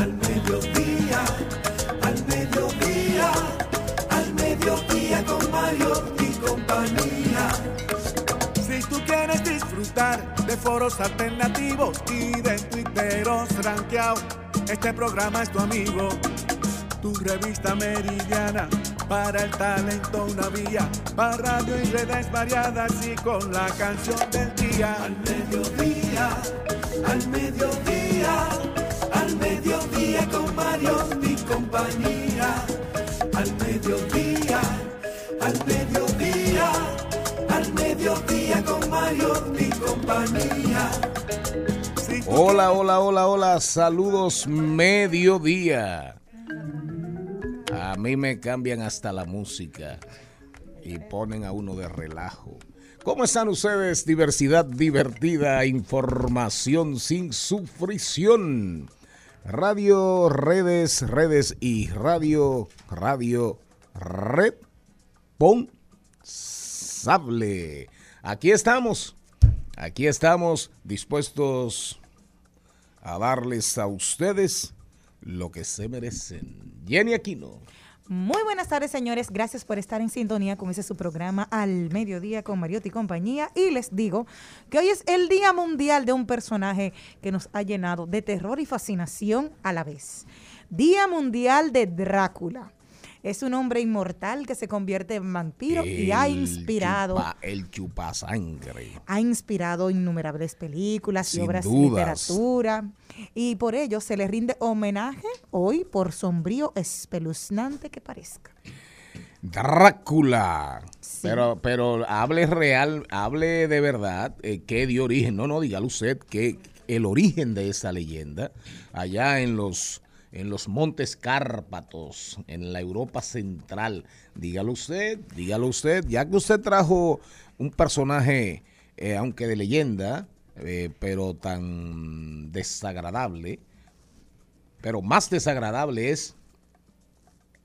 Al mediodía, al mediodía, al mediodía con Mariotti y compañía. Si tú quieres disfrutar de foros alternativos y de tuiteros rankeados, este programa es tu amigo. Tu revista meridiana para el talento una vía, para radio y redes variadas y con la canción del día. Al mediodía, al mediodía, al mediodía con Mario y compañía. Al mediodía, al mediodía, al mediodía con Mario y compañía. Hola, hola, hola, hola, saludos mediodía. A mí me cambian hasta la música y ponen a uno de relajo. ¿Cómo están ustedes? Diversidad divertida, información sin sufrición. Radio, redes, redes y radio, radio, responsable. Aquí estamos, aquí estamos dispuestos a darles a ustedes lo que se merecen. Jenny Aquino. Muy buenas tardes, señores. Gracias por estar en sintonía con ese su programa al mediodía con Mariotti y compañía. Y les digo que hoy es el Día Mundial de un personaje que nos ha llenado de terror y fascinación a la vez. Día Mundial de Drácula. Es un hombre inmortal que se convierte en vampiro y ha inspirado chupa- el chupasangre. ha inspirado innumerables películas y obras de literatura. Y por ello se le rinde homenaje hoy por sombrío, espeluznante que parezca. Drácula. Sí. Pero, pero hable real, hable de verdad, eh, que dio origen. No, no, dígale usted que el origen de esa leyenda, allá en los, en los montes Cárpatos, en la Europa central, dígalo usted, dígalo usted, ya que usted trajo un personaje, eh, aunque de leyenda, eh, pero tan desagradable, pero más desagradable es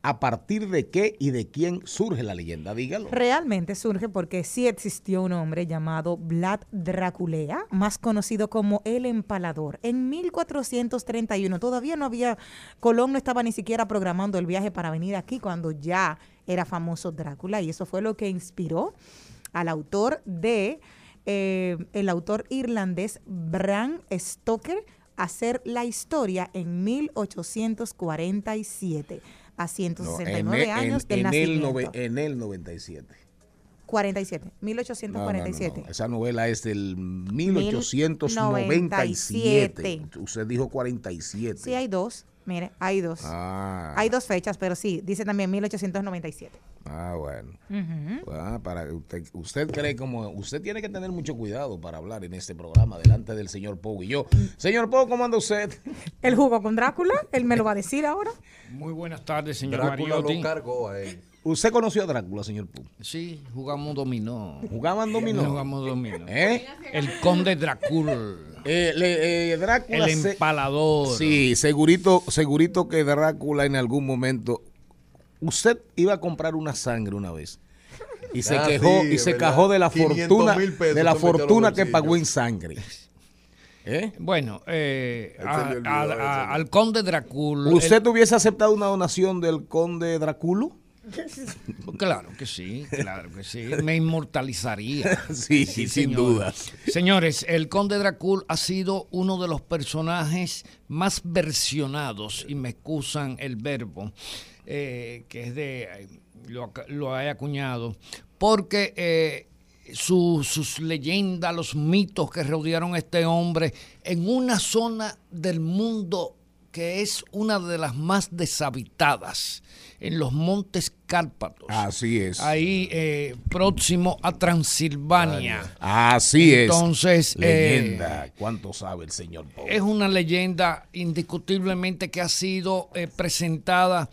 a partir de qué y de quién surge la leyenda, dígalo. Realmente surge porque sí existió un hombre llamado Vlad Draculea, más conocido como el Empalador. En 1431 todavía no había, Colón no estaba ni siquiera programando el viaje para venir aquí cuando ya era famoso Drácula y eso fue lo que inspiró al autor de, eh, el autor irlandés Bram Stoker a hacer la historia en 1847 a No, 169 en, años en- del en el, nacimiento. nove- en el 97. 47, No, no, no, 1847. no. Esa novela es del 1897. 97. Usted dijo 47. Sí, hay dos. Mire, hay dos. Ah, Hay dos fechas, pero sí, dice también 1897. Ah, bueno. Ah, para usted, usted cree como usted tiene que tener mucho cuidado para hablar en este programa delante del señor Pou y yo. Señor Pou, ¿cómo anda usted? ¿El jugo con Drácula? ¿Él me lo va a decir ahora? Muy buenas tardes, señor Drácula Mariotti. lo cargó a él. ¿Usted conoció a Drácula, señor Pou? Sí, jugamos dominó. ¿Jugaban dominó? Jugamos dominó. ¿Eh? El conde Drácula. Eh, le- eh, Drácula El se- empalador. Sí, segurito, segurito que Drácula en algún momento. Usted iba a comprar una sangre una vez. Y se Ah, quejó, sí, y se quejó de la 500 fortuna, pesos de la fortuna que pagó en sangre. ¿Eh? Bueno, eh, al conde Drácula. ¿Usted hubiese aceptado una donación del conde Dráculo? el- claro que sí, claro que sí. Me inmortalizaría. Sí, sin señor. dudas. Señores, el Conde Drácula ha sido uno de los personajes más versionados, y me excusan el verbo, eh, que es de, eh, lo, lo acuñado, porque eh, su- sus leyendas, los mitos que rodearon a este hombre en una zona del mundo que es una de las más deshabitadas en los montes Cárpatos. Así es. Ahí eh, próximo a Transilvania. Así es. Entonces, leyenda. eh, ¿Cuánto sabe el señor? Es una leyenda indiscutiblemente que ha sido eh, presentada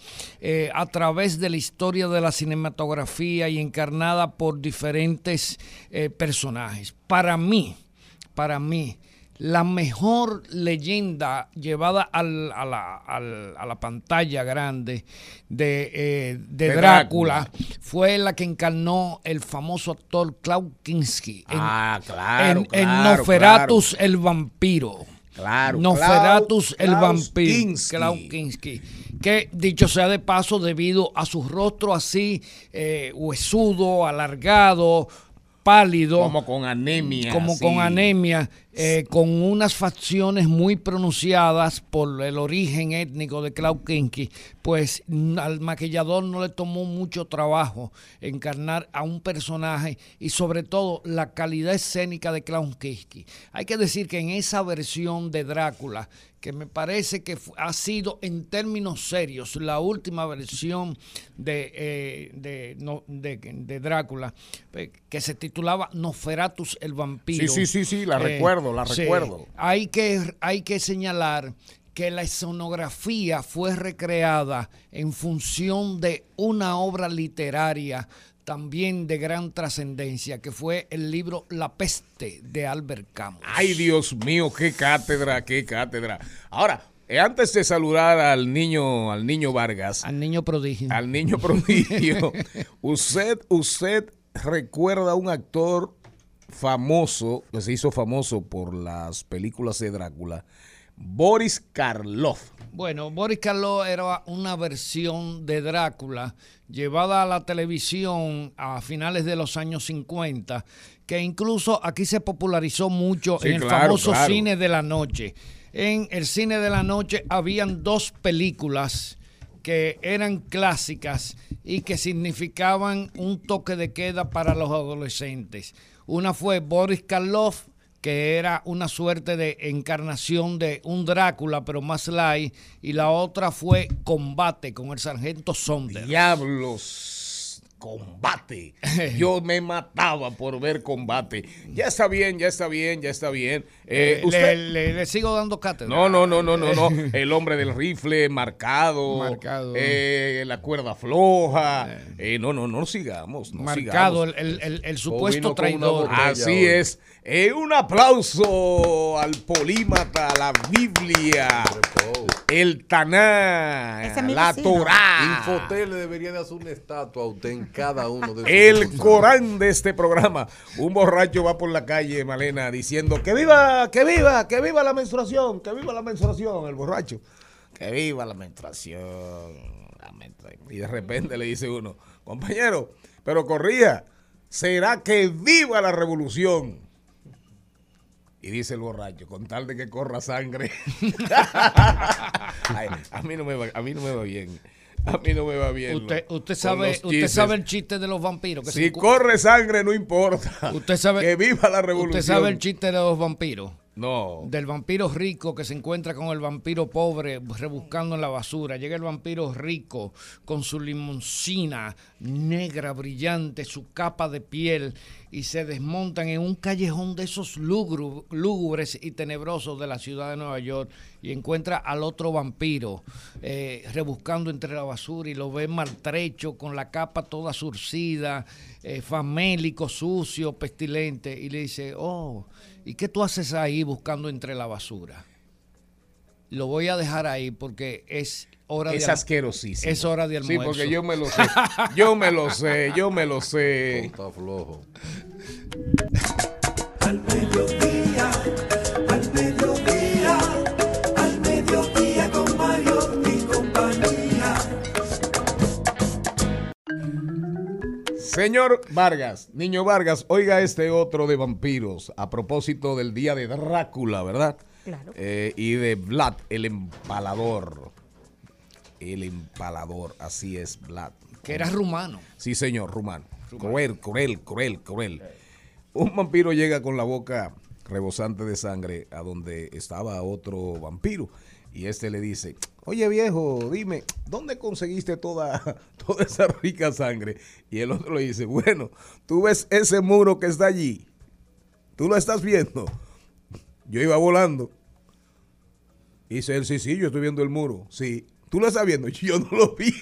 a través de la historia de la cinematografía y encarnada por diferentes personajes. Para mí, para mí, la mejor leyenda llevada al- a, la, al- a la pantalla grande de, eh, de De Drácula, Drácula. fue la que encarnó el famoso actor Klaus Kinski en, Ah, claro, en, en claro, Nosferatus el vampiro. Claro, Nosferatus Klaus- el vampiro. Klaus Kinski. Que dicho sea de paso, debido a su rostro así, eh, huesudo, alargado, pálido Como con anemia. como con anemia, eh, con unas facciones muy pronunciadas por el origen étnico de Klaus Kinski, pues al maquillador no le tomó mucho trabajo encarnar a un personaje y sobre todo la calidad escénica de Klaus Kinski. Hay que decir que en esa versión de Drácula, que me parece que ha sido en términos serios la última versión de, eh, de, no- de- de Drácula, eh, que se titulaba Nosferatus el vampiro. Eh, Sí, sí, sí, sí, la recuerdo, la sí. recuerdo. Hay que, hay que señalar que la escenografía fue recreada en función de una obra literaria también de gran trascendencia, que fue el libro La peste de Albert Camus. Ay, Dios mío, qué cátedra, qué cátedra. Ahora, eh, antes de saludar al niño, al niño Vargas, Al niño prodigio. al niño prodigio, usted, usted recuerda a un actor famoso, que se hizo famoso por las películas de Drácula, Boris Karloff. Bueno, Boris Karloff era una versión de Drácula llevada a la televisión a finales de los años 50, que incluso aquí se popularizó mucho Sí, en el claro, famoso claro. cine de la noche. En el cine de la noche habían dos películas que eran clásicas y que significaban un toque de queda para los adolescentes. Una fue Boris Karloff, que era una suerte de encarnación de un Drácula, pero más light, y la otra fue Combate con el sargento Sonder. Diablos, combate. Yo me mataba por ver combate. Ya está bien, ya está bien, ya está bien. Eh, Eh, usted- le, le- le sigo dando cátedra. No, no, no, no, no, no. El hombre del rifle marcado. Marcado. eh, la cuerda floja. Eh, no, no, no sigamos. No Marcado sigamos. el, el- el- supuesto traidor. Así hoy. es. Eh, un aplauso al polímata, a la Biblia, el Taná, es la. Torá, Infotel le debería de hacer una estatua a usted en cada uno de sus el. Corán de este programa. Un borracho va por la calle, Malena, diciendo que viva, que viva, que viva la menstruación, que viva la menstruación, el borracho. Que viva la menstruación. la menstrua- Y de repente le dice uno, compañero, pero corría, ¿será que viva la revolución? Y dice el borracho, con tal de que corra sangre. Ay, a, mí no me va, a mí no me va bien. A mí no me va bien. Usted, usted sabe, usted sabe el chiste de los vampiros. Que Si corre sangre, no importa. Usted sabe- Que viva la revolución. Usted sabe el chiste de los vampiros. No. Del vampiro rico que se encuentra con el vampiro pobre rebuscando en la basura. Llega el vampiro rico con su limoncina negra, brillante, su capa de piel y se desmontan en un callejón de esos lúgubres y tenebrosos de la ciudad de Nueva York y encuentra al otro vampiro eh, rebuscando entre la basura y lo ve maltrecho con la capa toda surcida, eh, famélico, sucio, pestilente y le dice, oh, ¿y qué tú haces ahí buscando entre la basura? Lo voy a dejar ahí porque es hora Es de... asquerosísimo. Es hora de Sí, almuerzo. porque yo me lo sé. Yo me lo sé, yo me lo sé. Está flojo. Al mediodía, Señor Vargas, niño Vargas, oiga este otro de vampiros a propósito del día de Drácula, ¿verdad? Claro. Eh, y de Vlad, el empalador. El empalador, así es, Vlad. Que era rumano. Sí, señor, rumano. Cruel, cruel, cruel, cruel. Un vampiro llega con la boca rebosante de sangre a donde estaba otro vampiro. Y este le dice, oye viejo, dime, ¿dónde conseguiste toda, toda esa rica sangre? Y el otro le dice, bueno, tú ves ese muro que está allí, tú lo estás viendo. Yo iba volando. Y dice él, sí, sí, yo estoy viendo el muro. Sí, tú lo estás viendo. Yo no lo vi.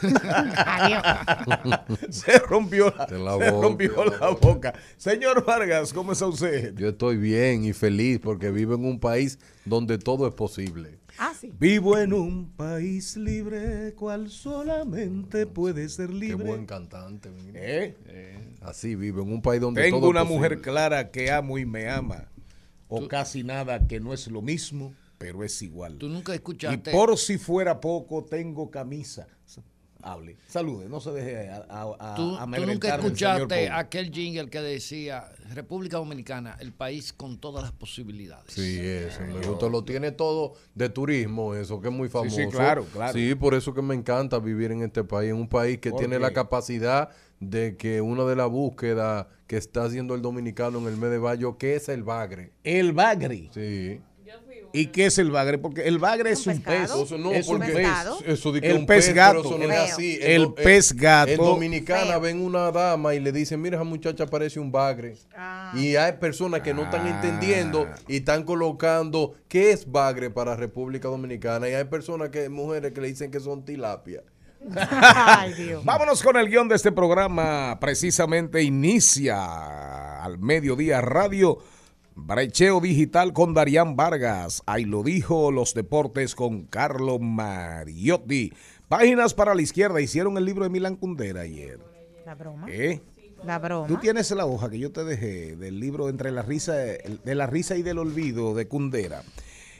se rompió la, la se boca. rompió la boca. Señor Vargas, ¿cómo está usted? Yo estoy bien y feliz porque vivo en un país donde todo es posible. Ah, sí. Vivo en un país libre, cual solamente puede ser Qué libre. buen cantante. mire. ¿Eh? Así vivo en un país donde Tengo todo una es mujer clara que amo y me ama. O casi nada que no es lo mismo, pero es igual. Tú nunca Y escuchaste. por si fuera poco, tengo camisa. Hable, salude, no se deje a, a, a- Tú, tú nunca escuchaste aquel jingle que decía República Dominicana, el país con todas las posibilidades. Sí, eso. me gusta. Lo tiene todo de turismo, eso que es muy famoso. sí, claro, claro. Sí, por eso que me encanta vivir en este país, en un país que ¿Por tiene qué? la capacidad de que una de las búsquedas que está haciendo el dominicano en el mes de mayo, que es el bagre. El bagre. Sí. ¿Y qué es el bagre? Porque el bagre es Un pez. No, es un porque pez. pescado. eso de que El un pez pez, gato. pero eso no es así. El pez gato. En Dominicana Feo. ven una dama y le dicen, mira, esa muchacha parece un bagre. Ah. Y hay personas que no están Ah. entendiendo y están colocando qué es bagre para República Dominicana. Y hay personas que, mujeres que le dicen que son tilapia. Ay, Dios. Vámonos con el guion de este programa. Precisamente inicia al mediodía radio. Brecheo digital con Darían Vargas. Ahí lo dijo los deportes con Carlo Mariotti. Páginas para la izquierda. Hicieron el libro de Milan Kundera ayer. La broma. ¿Eh? La broma. Tú tienes la hoja que yo te dejé del libro entre la risa, de la risa y del olvido de Kundera.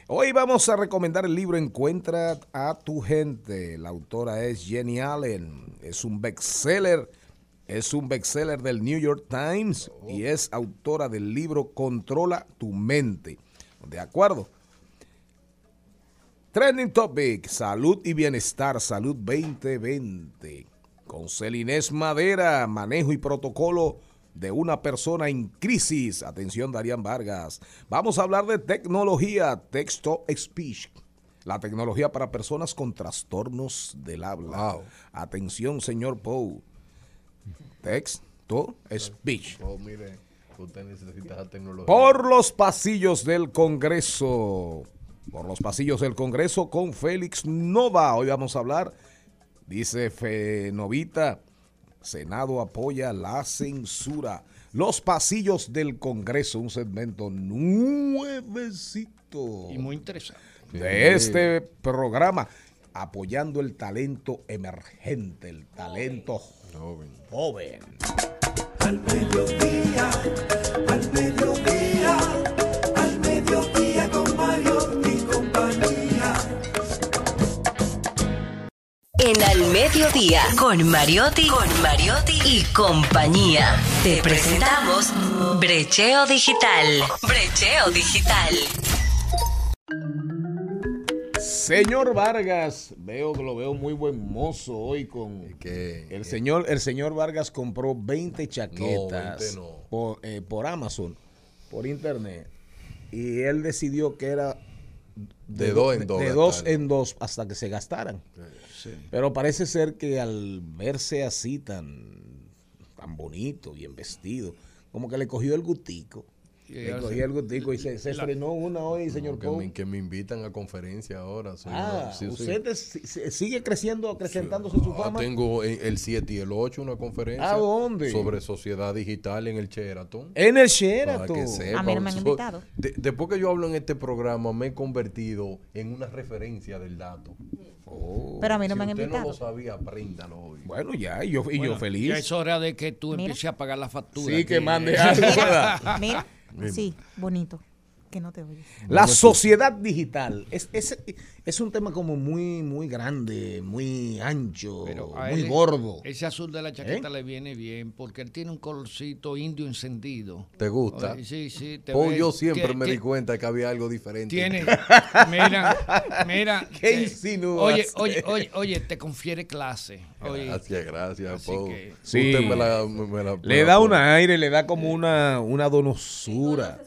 Hoy vamos a recomendar el libro Encuentra a tu gente. La autora es Jenny Allen. Es un bestseller. Es un bestseller del New York Times y es autora del libro Controla tu mente. ¿De acuerdo? Trending Topic, salud y bienestar, salud 2020. Con Celinés Madera, manejo y protocolo de una persona en crisis. Atención, Darían Vargas. Vamos a hablar de tecnología, texto speech. La tecnología para personas con trastornos del habla. Wow. Atención, señor Poe. Texto speech. Oh, mire, usted necesita esa tecnología. Por los pasillos del Congreso. Por los pasillos del Congreso con Félix Nova. Hoy vamos a hablar, dice Fe Novita, Senado apoya la censura. Los pasillos del Congreso, un segmento nuevecito Y muy interesante. de este programa, apoyando el talento emergente, el talento Joven. Joven. Al mediodía, al mediodía, al mediodía con Mario y compañía. En Al Mediodía, con Mariotti, con Mariotti y compañía. Te presentamos Brecheo Digital. Brecheo Digital. Señor Vargas, veo que lo veo muy buen mozo hoy con el señor el señor Vargas compró 20 chaquetas 20 no. por, eh, por Amazon, por internet y él decidió que era De dos en dos de dos en dos hasta que se gastaran. Pero parece ser que al verse así tan tan bonito, bien vestido, como que le cogió el gustico. Y Le se- el gustico y se, se estrenó una hoy, señor que, me, que me invitan a conferencia ahora. sí, Ah, sí, sí. usted es- sigue creciendo, acrecentándose su Ah, fama. tengo en el 7 y el 8 una conferencia. ¿A dónde? Sobre sociedad digital en el Sheraton. En el Para Sheraton. que sepa. A mí no me han So- invitado. de- después que yo hablo en este programa, me he convertido en una referencia del dato. Oh. Pero a mí no si me han usted invitado. no lo sabía, apréndalo hoy. Bueno, ya, y yo, y yo feliz. Ya es hora de que tú Mira. empieces a pagar la factura. Sí, que aquí. mande algo. ¿verdad? Mira, sí, bonito. Que no te oyes. La sociedad digital es, es, es un tema como muy, muy grande, muy ancho, muy él gordo. Ese azul de la chaqueta ¿Eh? le viene bien porque él tiene un colorcito indio encendido. ¿Te gusta? Oye, Sí, sí. te Oh, ves yo siempre me di cuenta que había algo diferente. Tiene, mira, mira. ¿Qué eh, insinúas? Oye, oye, oye, oye, te confiere clase. Oye, Gracias, gracias, Así Pau. que- Sí. Usted me la, me- me la- me Le la da un aire, le da como una, una donosura.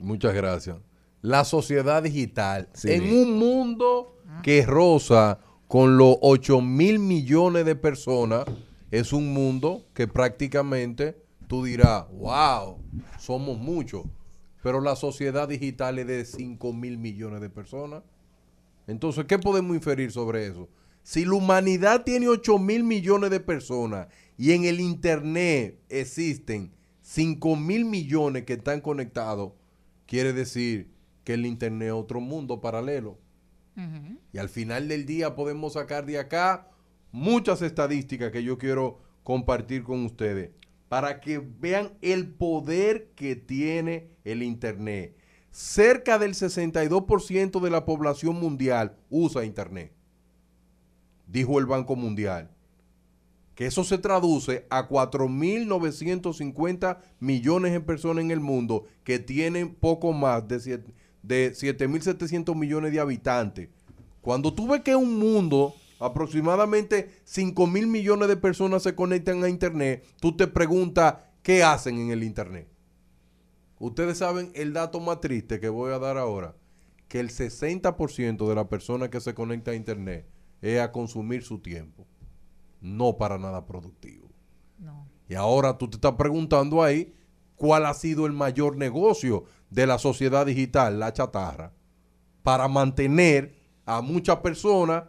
Muchas gracias. la sociedad digital Sí. en un mundo que roza con los 8 mil millones de personas, es un mundo que prácticamente tú dirás, wow, somos muchos, pero la sociedad digital es de 5 mil millones de personas. Entonces, ¿qué podemos inferir sobre eso? Si la humanidad tiene 8 mil millones de personas y en el Internet existen 5 mil millones que están conectados, quiere decir que el Internet es otro mundo paralelo. Y al final del día podemos sacar de acá muchas estadísticas que yo quiero compartir con ustedes para que vean el poder que tiene el Internet. Cerca del 62% de la población mundial usa Internet, dijo el Banco Mundial. Que eso se traduce a 4.950 millones de personas en el mundo que tienen poco más de siete- de 7.700 millones de habitantes. Cuando tú ves que un mundo, aproximadamente 5.000 millones de personas se conectan a Internet, tú te preguntas, ¿qué hacen en el Internet? Ustedes saben el dato más triste que voy a dar ahora, que el 60% de las personas que se conectan a Internet es a consumir su tiempo, no para nada productivo. No. Y ahora tú te estás preguntando ahí cuál ha sido el mayor negocio de la sociedad digital, la chatarra, para mantener a muchas personas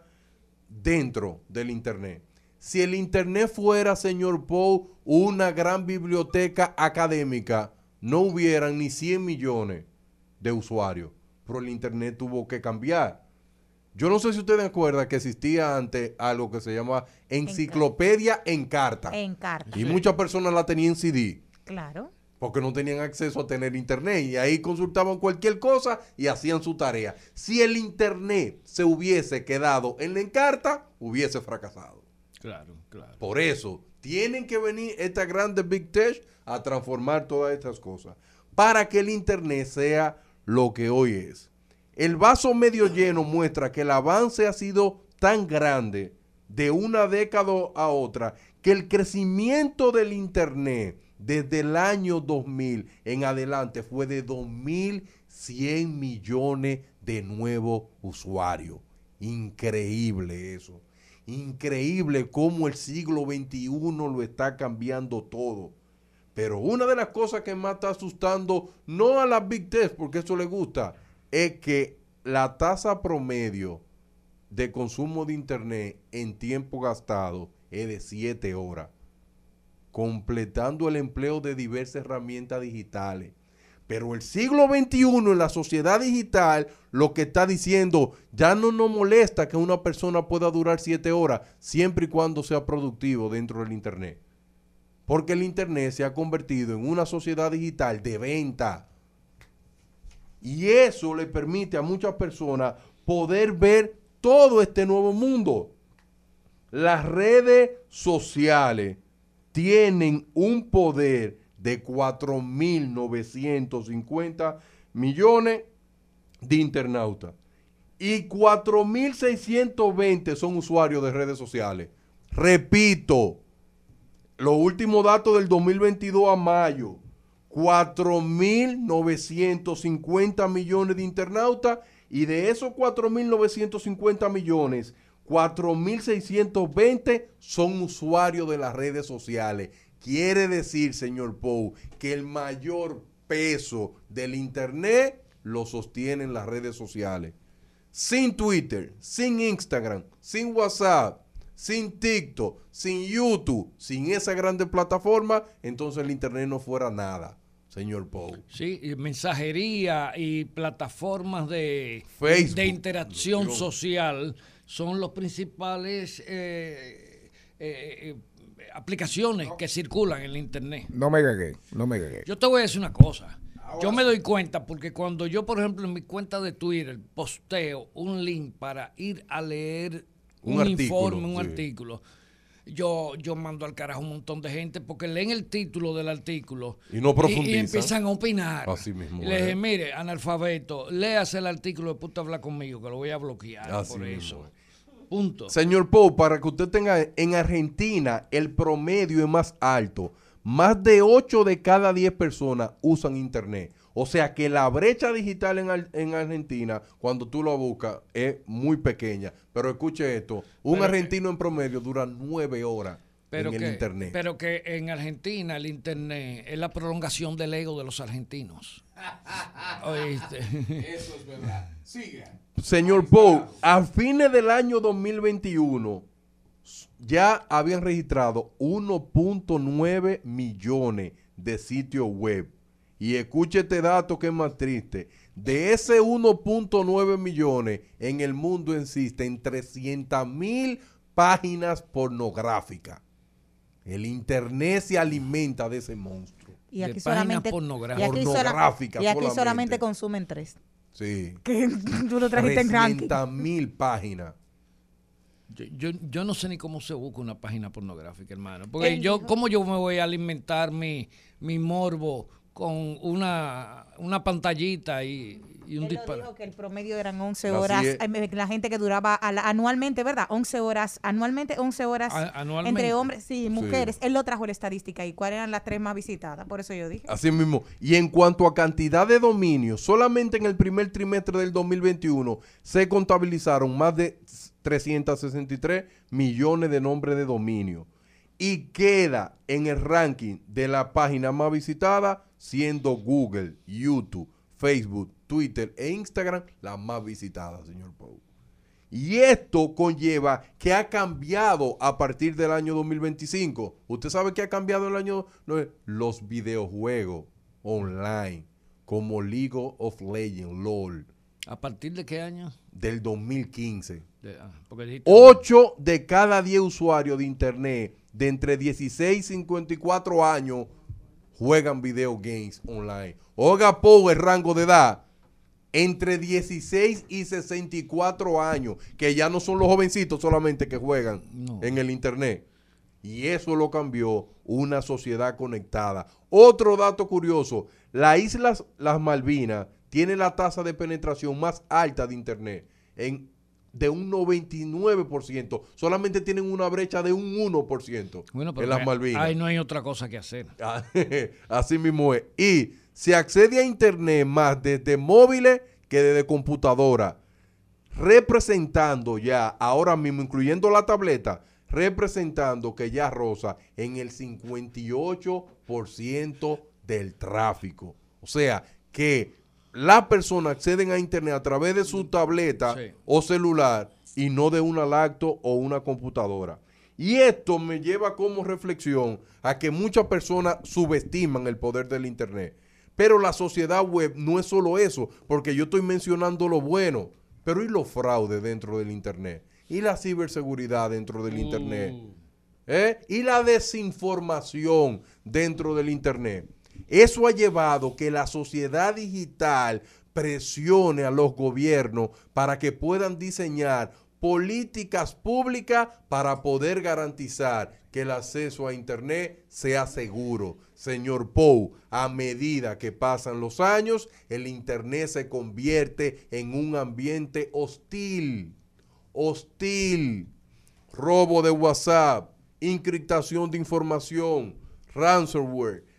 dentro del Internet. Si el Internet fuera, señor Poe, una gran biblioteca académica, no hubieran ni 100 millones de usuarios. Pero el Internet tuvo que cambiar. Yo no sé si ustedes acuerdan que existía antes algo que se llama enciclopedia en carta. En carta. Y muchas personas la tenían en CD Claro. porque no tenían acceso a tener internet y ahí consultaban cualquier cosa y hacían su tarea. Si el internet se hubiese quedado en la encarta, hubiese fracasado. Claro, claro. Por eso tienen que venir estas grandes Big Tech a transformar todas estas cosas para que el internet sea lo que hoy es. El vaso medio lleno muestra que el avance ha sido tan grande de una década a otra que el crecimiento del internet desde el año 2000 en adelante fue de 2.100 millones de nuevos usuarios. Increíble eso. Increíble cómo el siglo XXI lo está cambiando todo. Pero una de las cosas que más está asustando, no a las Big Tech, porque eso le gusta, es que la tasa promedio de consumo de Internet en tiempo gastado es de 7 horas, completando el empleo de diversas herramientas digitales. Pero el siglo XXI en la sociedad digital lo que está diciendo ya no nos molesta que una persona pueda durar 7 horas siempre y cuando sea productivo dentro del Internet. Porque el Internet se ha convertido en una sociedad digital de venta. Y eso le permite a muchas personas poder ver todo este nuevo mundo. Las redes sociales tienen un poder de 4.950 millones de internautas. Y 4.620 son usuarios de redes sociales. Repito, los últimos datos del 2022 a mayo, 4.950 millones de internautas y de esos 4.950 millones, 4.620 son usuarios de las redes sociales. Quiere decir, señor Pou, que el mayor peso del Internet lo sostienen las redes sociales. Sin Twitter, sin Instagram, sin WhatsApp, sin TikTok, sin YouTube, sin esa grande plataforma, entonces el Internet no fuera nada, señor Pou. Sí, y mensajería y plataformas de, Facebook. de interacción social son los principales eh, eh, eh, aplicaciones que circulan en el Internet. No me cagué, no me cagué. Yo te voy a decir una cosa. Yo me doy cuenta porque cuando yo, por ejemplo, en mi cuenta de Twitter posteo un link para ir a leer Un un, artículo, informe, un sí. artículo, yo, yo mando al carajo un montón de gente porque leen el título del artículo Y no profundizan. y empiezan a opinar. Así mismo Y le es. dije, mire, analfabeto, léase el artículo de puta habla conmigo que lo voy a bloquear Así por eso. es. Punto. Señor Pou, para que usted tenga, en Argentina el promedio es más alto. Más de 8 de cada 10 personas usan Internet. O sea que la brecha digital en, en Argentina, cuando tú lo buscas, es muy pequeña. Pero escuche esto, un Pero- argentino en promedio dura nueve horas Pero en que, el internet. pero que en Argentina el internet es la prolongación del ego de los argentinos. ¿Oíste? Eso es verdad. Siga. Señor Pou, a fines del año 2021 ya habían registrado 1.9 millones de sitios web. Y escuche este dato que es más triste. De ese 1.9 millones, en el mundo existen 300 mil páginas pornográficas. El Internet se alimenta de ese monstruo. Y De aquí páginas solamente, pornográficas. y aquí sola- Pornográficas y aquí solamente. solamente consumen tres. Sí. Que tú lo trajiste en ranking. 300 mil páginas. Yo, yo, yo no sé ni cómo se busca una página pornográfica, hermano. Porque yo, ¿cómo yo me voy a alimentar mi, mi morbo con una, una pantallita y, y un disparo? dijo que el promedio eran 11 Así horas. La gente que duraba a la- anualmente, ¿verdad? 11 horas. Anualmente, 11 horas. A- anualmente. Entre hombres sí, mujeres. Él lo trajo la estadística. ¿Y cuáles eran las tres más visitadas? Por eso yo dije. Así mismo. Y en cuanto a cantidad de dominios, solamente en el primer trimestre del 2021 se contabilizaron más de 363 millones de nombres de dominio. Y queda en el ranking de la página más visitada, siendo Google, YouTube, Facebook, Twitter e Instagram las más visitadas, señor Pau. Y esto conlleva que ha cambiado a partir del año 2025. ¿Usted sabe qué ha cambiado el año? Los videojuegos online, como League of Legends, LOL, ¿A partir de qué año? del 2015. De- ah, 8 de cada 10 usuarios de Internet de entre 16 y 54 años juegan video games online. Oiga, Pou, el rango de edad. Entre 16 y 64 años, que ya no son los jovencitos solamente que juegan No. en el Internet. Y eso lo cambió una sociedad conectada. Otro dato curioso, las Islas Las Malvinas tiene la tasa de penetración más alta de Internet, en, de un 99%. Solamente tienen una brecha de un 1% Bueno, en las Malvinas. ahí no hay otra cosa que hacer. Así mismo es. Y se accede a Internet más desde móviles que desde computadora, representando ya, ahora mismo, incluyendo la tableta, representando que ya rosa en el 58% del tráfico. O sea, que las personas acceden a Internet a través de su tableta Sí. o celular y no de una lacto o una computadora. Y esto me lleva como reflexión a que muchas personas subestiman el poder del Internet. Pero la sociedad web no es solo eso, porque yo estoy mencionando lo bueno, pero ¿y los fraudes dentro del Internet? ¿Y la ciberseguridad dentro del Internet? ¿Eh? Y la desinformación dentro del Internet. Eso ha llevado que la sociedad digital presione a los gobiernos para que puedan diseñar políticas públicas para poder garantizar que el acceso a Internet sea seguro. Señor Pou, a medida que pasan los años, el Internet se convierte en un ambiente hostil. Hostil robo de WhatsApp, encriptación de información, ransomware,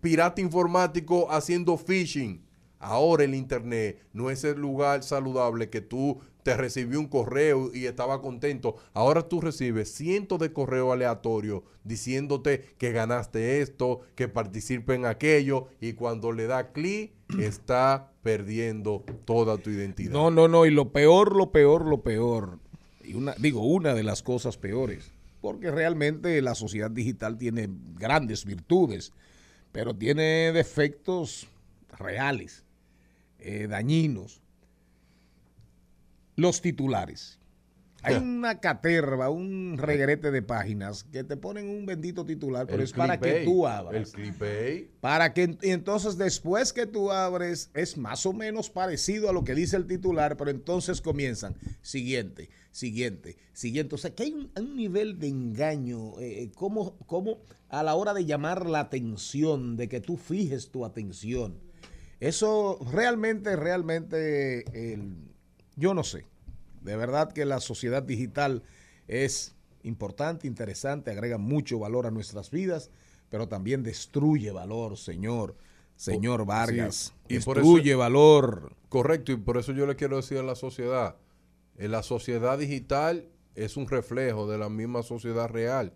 pirata informático haciendo phishing. Ahora el Internet no es el lugar saludable que tú te recibió un correo y estaba contento. Ahora tú recibes cientos de correos aleatorios diciéndote que ganaste esto, que participe en aquello y cuando le da clic está perdiendo toda tu identidad. No, no, no. Y lo peor, lo peor, lo peor. Y una, digo, una de las cosas peores. Porque realmente la sociedad digital tiene grandes virtudes, pero tiene defectos reales, eh, dañinos. Los titulares. Hay una caterva, un regrete de páginas que te ponen un bendito titular, pero El es para que tú El abras. clickbait. Para que y entonces después que tú abres es más o menos parecido a lo que dice el titular, pero entonces comienzan siguiente, siguiente, siguiente. O sea que hay un, un nivel de engaño, eh, como, como a la hora de llamar la atención, de que tú fijes tu atención. Eso realmente, realmente, el- yo no sé. De verdad que la sociedad digital es importante, interesante, agrega mucho valor a nuestras vidas, pero también destruye valor, señor. señor Vargas. y Destruye valor. Correcto, y por eso yo le quiero decir a la sociedad, eh, la sociedad digital es un reflejo de la misma sociedad real,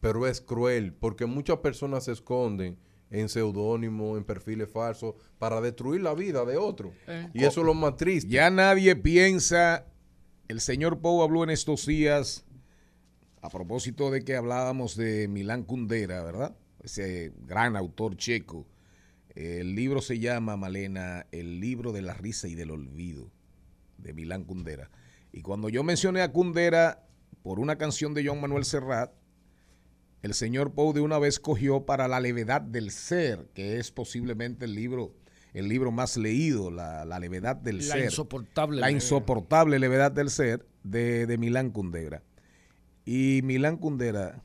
pero es cruel porque muchas personas se esconden en seudónimos, en perfiles falsos, para destruir la vida de otro. Y eso es lo más triste. Ya nadie piensa, el señor Pou habló en estos días, a propósito de que hablábamos de Milán Kundera, ¿verdad? Ese gran autor checo. El libro se llama, Malena, El libro de la risa y del olvido, de Milán Kundera. Y cuando yo mencioné a Kundera por una canción de John Manuel Serrat, el señor Poe de una vez cogió para La levedad del ser, que es posiblemente el libro, el libro más leído, La, la levedad del La ser. insoportable La levedad. insoportable levedad del ser de, de Milán Kundera. Y Milán Kundera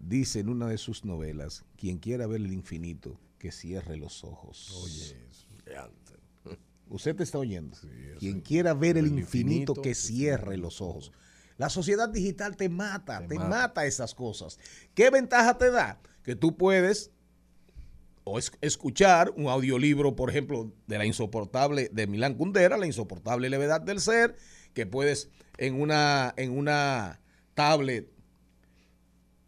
dice en una de sus novelas, quien quiera ver el infinito, que cierre los ojos. Oye, Usted te está oyendo. Quien quiera ver el, El infinito, que cierre los ojos. La sociedad digital te mata, te, Te mata. mata. esas cosas. ¿Qué ventaja te da? Que tú puedes o es- escuchar un audiolibro, por ejemplo, de la insoportable de Milán Kundera, la insoportable levedad del ser, que puedes en una en una tablet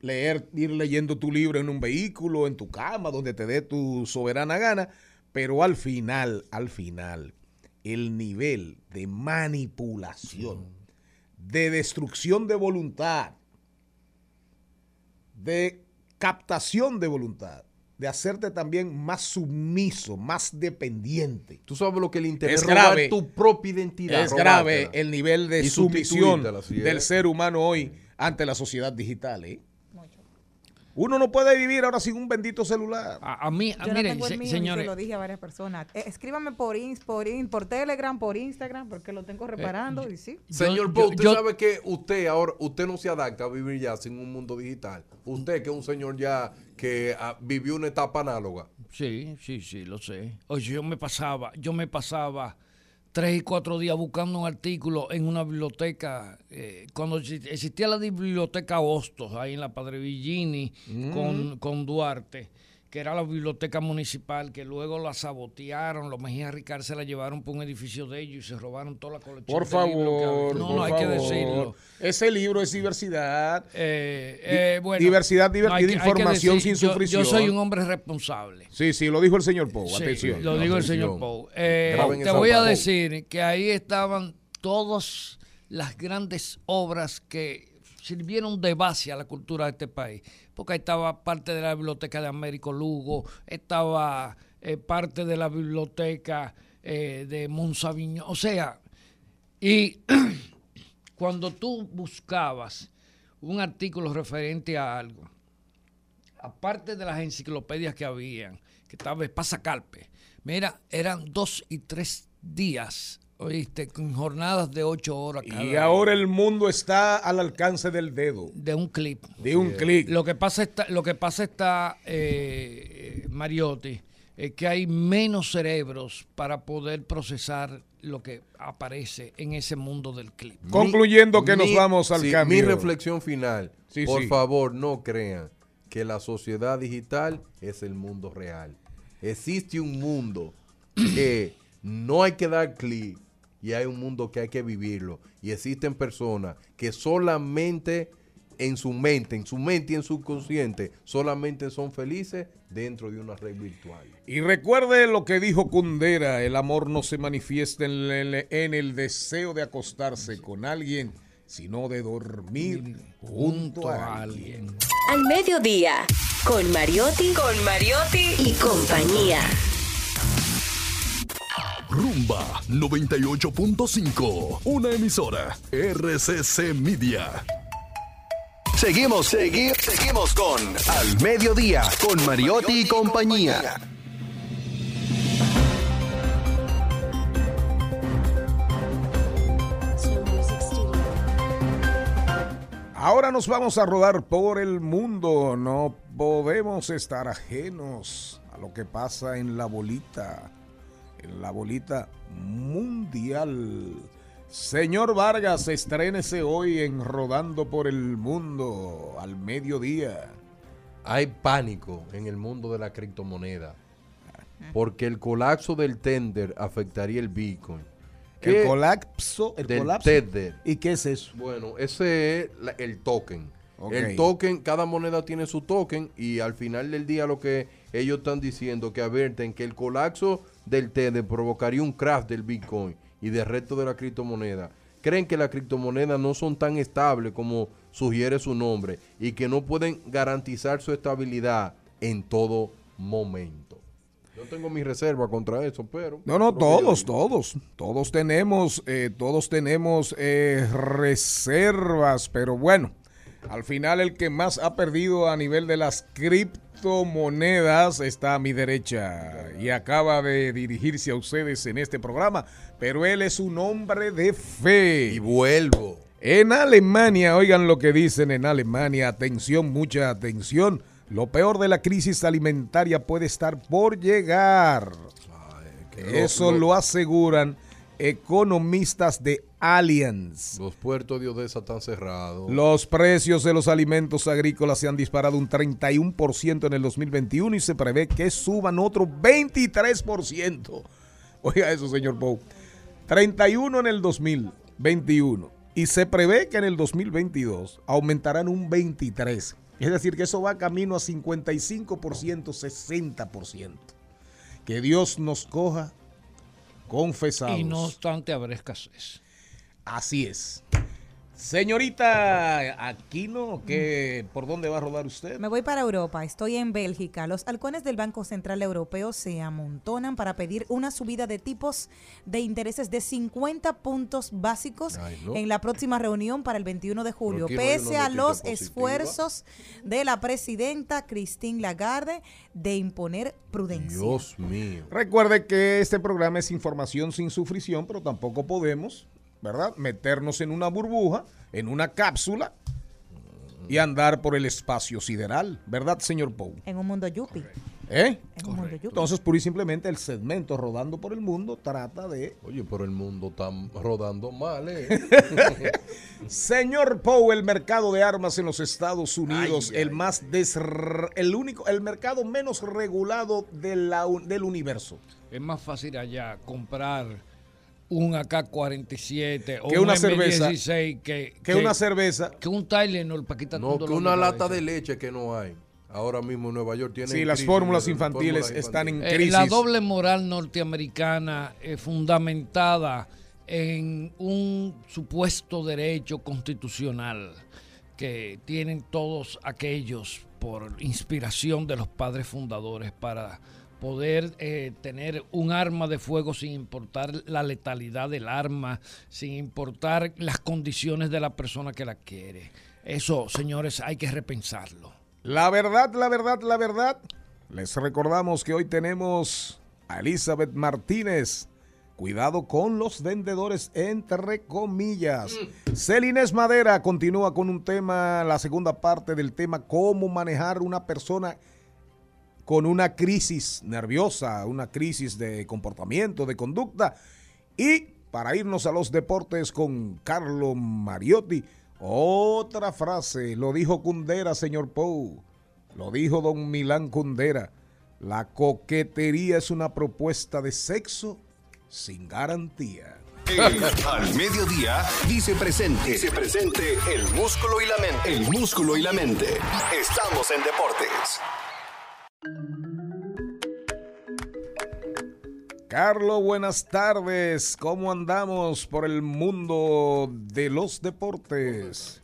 leer, ir leyendo tu libro en un vehículo, en tu cama, donde te dé tu soberana gana, pero al final, al final, el nivel de manipulación, de destrucción de voluntad, de captación de voluntad, de hacerte también más sumiso, más dependiente. Tú sabes lo que le interesa Es grave. tu propia identidad. Es grave el nivel de sumisión del ser humano hoy ante la sociedad digital. ¿eh? Uno no puede vivir ahora sin un bendito celular. A, a mí, a- Yo no miren, tengo el y señores, se lo dije a varias personas. Eh, escríbame por, ins, por, in- por Telegram, por Instagram, porque lo tengo reparando y sí. Señor yo- usted yo- sabe que usted ahora, usted no se adapta a vivir ya sin un mundo digital. Usted que es un señor ya que ah, vivió una etapa análoga. Sí, sí, sí, lo sé. Oye, yo me pasaba, yo me pasaba tres y cuatro días buscando un artículo en una biblioteca, eh, cuando exi- existía la biblioteca Hostos, ahí en la Padre Villini, con, con Duarte, que era la biblioteca municipal, que luego la sabotearon, los Mejía Ricard se la llevaron por un edificio de ellos y se robaron toda la colección Por de libros que había. favor, No, por no, hay que decirlo. Ese libro es diversidad. Eh, eh, bueno, diversidad divertida, información sin yo- sufrición. Yo soy un hombre responsable. Sí, sí, lo dijo el señor. Sí, Atención. lo digo el señor. Pou. Eh, te voy a decir que ahí estaban todas las grandes obras que sirvieron de base a la cultura de este país. Estaba parte de la biblioteca de Américo Lugo, estaba eh, parte de la biblioteca eh, de Monsaviño. O sea, y cuando tú buscabas un artículo referente a algo, aparte de las enciclopedias que habían, que estaba Pasacarpe, mira, eran dos y tres días, oíste, con jornadas de ocho horas cada Y día, ahora el mundo está al alcance del dedo, de un clip. de un clic. Lo que pasa está, lo que pasa está eh, Mariotti, es que hay menos cerebros para poder procesar lo que aparece en ese mundo del clip. Concluyendo que nos vamos al sí, cambio. Mi reflexión final. Sí, por sí. favor, no crean que la sociedad digital es el mundo real. Existe un mundo que no hay que dar clic y hay un mundo que hay que vivirlo. Y existen personas que solamente en su mente, en su mente y en su consciente, solamente son felices dentro de una red virtual. Y recuerde lo que dijo Kundera, el amor no se manifiesta en el, en el deseo de acostarse con alguien, sino de dormir junto a alguien. Al mediodía, con Mariotti, con Mariotti y compañía. Rumba 98.5, una emisora RCC Media. Seguimos, seguimos, seguimos con Al Mediodía, con Mariotti y compañía. Ahora nos vamos a rodar por el mundo. No podemos estar ajenos a lo que pasa en la bolita. En la bolita mundial. Señor Vargas, estrénese hoy en Rodando por el Mundo al mediodía. Hay pánico en el mundo de la criptomoneda. porque el colapso del Tender afectaría el Bitcoin. El ¿Qué? colapso, el Del colapso. Tether. ¿Y qué es eso? Bueno, ese es la- el token. Ok. El token, cada moneda tiene su token y al final del día lo que ellos están diciendo que advierten que el colapso del Tether provocaría un crash del Bitcoin y del resto de la criptomoneda. Creen que las criptomonedas no son tan estables como sugiere su nombre y que no pueden garantizar su estabilidad en todo momento. Yo tengo mi reserva contra eso, pero... No, no, todos, todos, todos tenemos, eh, todos tenemos eh, reservas, pero bueno, al final el que más ha perdido a nivel de las criptomonedas está a mi derecha y acaba de dirigirse a ustedes en este programa, pero él es un hombre de fe. Y vuelvo. En Alemania, oigan lo que dicen en Alemania, atención, mucha atención. Lo peor de la crisis alimentaria puede estar por llegar. Eso lo- lo aseguran economistas de Allianz. Los puertos de Odessa están cerrados. Los precios de los alimentos agrícolas se han disparado un 31% en el 2021 y se prevé que suban otro 23%. Oiga eso, señor Pou. 31 en el 2021 y se prevé que en el 2022 aumentarán un 23. Es decir, que eso va camino a 55%, 60%. Que Dios nos coja confesados. Y no obstante habrá escasez. Así es. Señorita Aquino, ¿qué, ¿por dónde va a rodar usted? Me voy para Europa, estoy en Bélgica. Los halcones del Banco Central Europeo se amontonan para pedir una subida de tipos de intereses de 50 puntos básicos Ay, no. en la próxima reunión para el 21 de julio, no pese a los positiva. esfuerzos de la presidenta Christine Lagarde de imponer prudencia. Dios mío. Recuerde que este programa es información sin sufrición, pero tampoco podemos, ¿verdad? Meternos en una burbuja, en una cápsula y andar por el espacio sideral, ¿verdad, señor Pou? En un mundo yuppie. ¿Eh? En un mundo yuppie. Entonces, pura y simplemente el segmento Rodando por el Mundo trata de... Oye, pero el mundo está rodando mal, ¿eh? Señor Pou, el mercado de armas en los Estados Unidos, Ay, el ay, más el único, el mercado menos regulado de la un- del universo. Es más fácil allá comprar un AK-47 o Que un una cerveza. M16 que, Que una cerveza. que un Tylenol para quitar No, que una lata de leche que no hay. Ahora mismo en Nueva York tiene. Sí, las fórmulas infantiles están en Eh, crisis. la doble moral norteamericana es fundamentada en un supuesto derecho constitucional que tienen todos aquellos por inspiración de los padres fundadores para poder eh, tener un arma de fuego sin importar la letalidad del arma, sin importar las condiciones de la persona que la quiere. Eso, señores, hay que repensarlo. La verdad, la verdad, la verdad. Les recordamos que hoy tenemos a Elizabeth Martínez. Cuidado con los vendedores, entre comillas. Celines Madera continúa con un tema, la segunda parte del tema, cómo manejar una persona con una crisis nerviosa, una crisis de comportamiento, de conducta. Y para irnos a los deportes con Carlo Mariotti, otra frase, lo dijo Cundera, señor Pou, lo dijo don Milán Cundera, la coquetería es una propuesta de sexo sin garantía. Al mediodía dice presente. Dice presente el músculo y la mente. El músculo y la mente. Estamos en deportes. Carlos, buenas tardes. ¿Cómo andamos por el mundo de los deportes?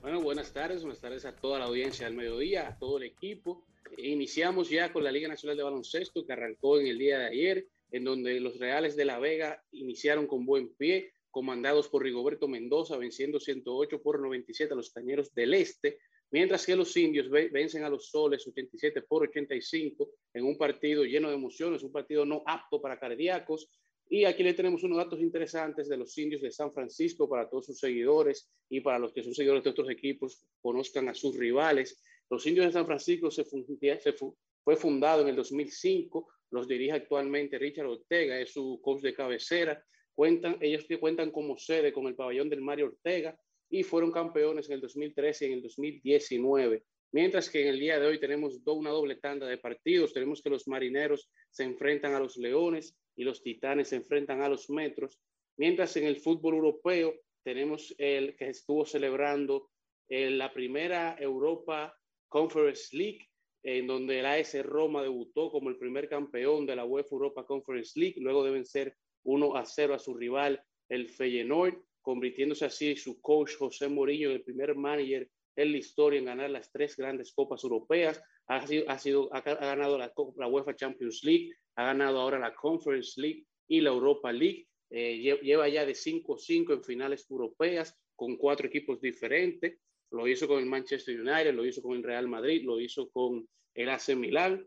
Bueno, buenas tardes, buenas tardes a toda la audiencia del mediodía, a todo el equipo. Iniciamos ya con la Liga Nacional de Baloncesto que arrancó en el día de ayer, en donde los Reales de La Vega iniciaron con buen pie, comandados por Rigoberto Mendoza, venciendo 108 por 97 a los Cañeros del Este, mientras que los indios ve- vencen a los Soles 87 por 85 en un partido lleno de emociones, un partido no apto para cardíacos. Y aquí le tenemos unos datos interesantes de los indios de San Francisco para todos sus seguidores y para los que son seguidores de otros equipos, conozcan a sus rivales. Los indios de San Francisco se, fun- se fu- fue fundado en el 2005, los dirige actualmente Richard Ortega, es su coach de cabecera. Cuentan, ellos cuentan como sede con el pabellón del Mario Ortega y fueron campeones en el 2013 y en el 2019. Mientras que en el día de hoy tenemos una doble tanda de partidos. Tenemos que los marineros se enfrentan a los leones y los titanes se enfrentan a los metros. Mientras en el fútbol europeo tenemos el que estuvo celebrando eh, la primera Europa Conference League, en donde el AS Roma debutó como el primer campeón de la UEFA Europa Conference League, luego de vencer 1 a 0 a su rival, el Feyenoord, convirtiéndose así su coach José Mourinho en el primer manager en la historia en ganar las tres grandes copas europeas. Ha, sido, ha, ganado la, la UEFA Champions League, ha ganado ahora la Conference League y la Europa League. Eh, lle- lleva ya de 5-5 en finales europeas con cuatro equipos diferentes. Lo hizo con el Manchester United, lo hizo con el Real Madrid, lo hizo con el AC Milán,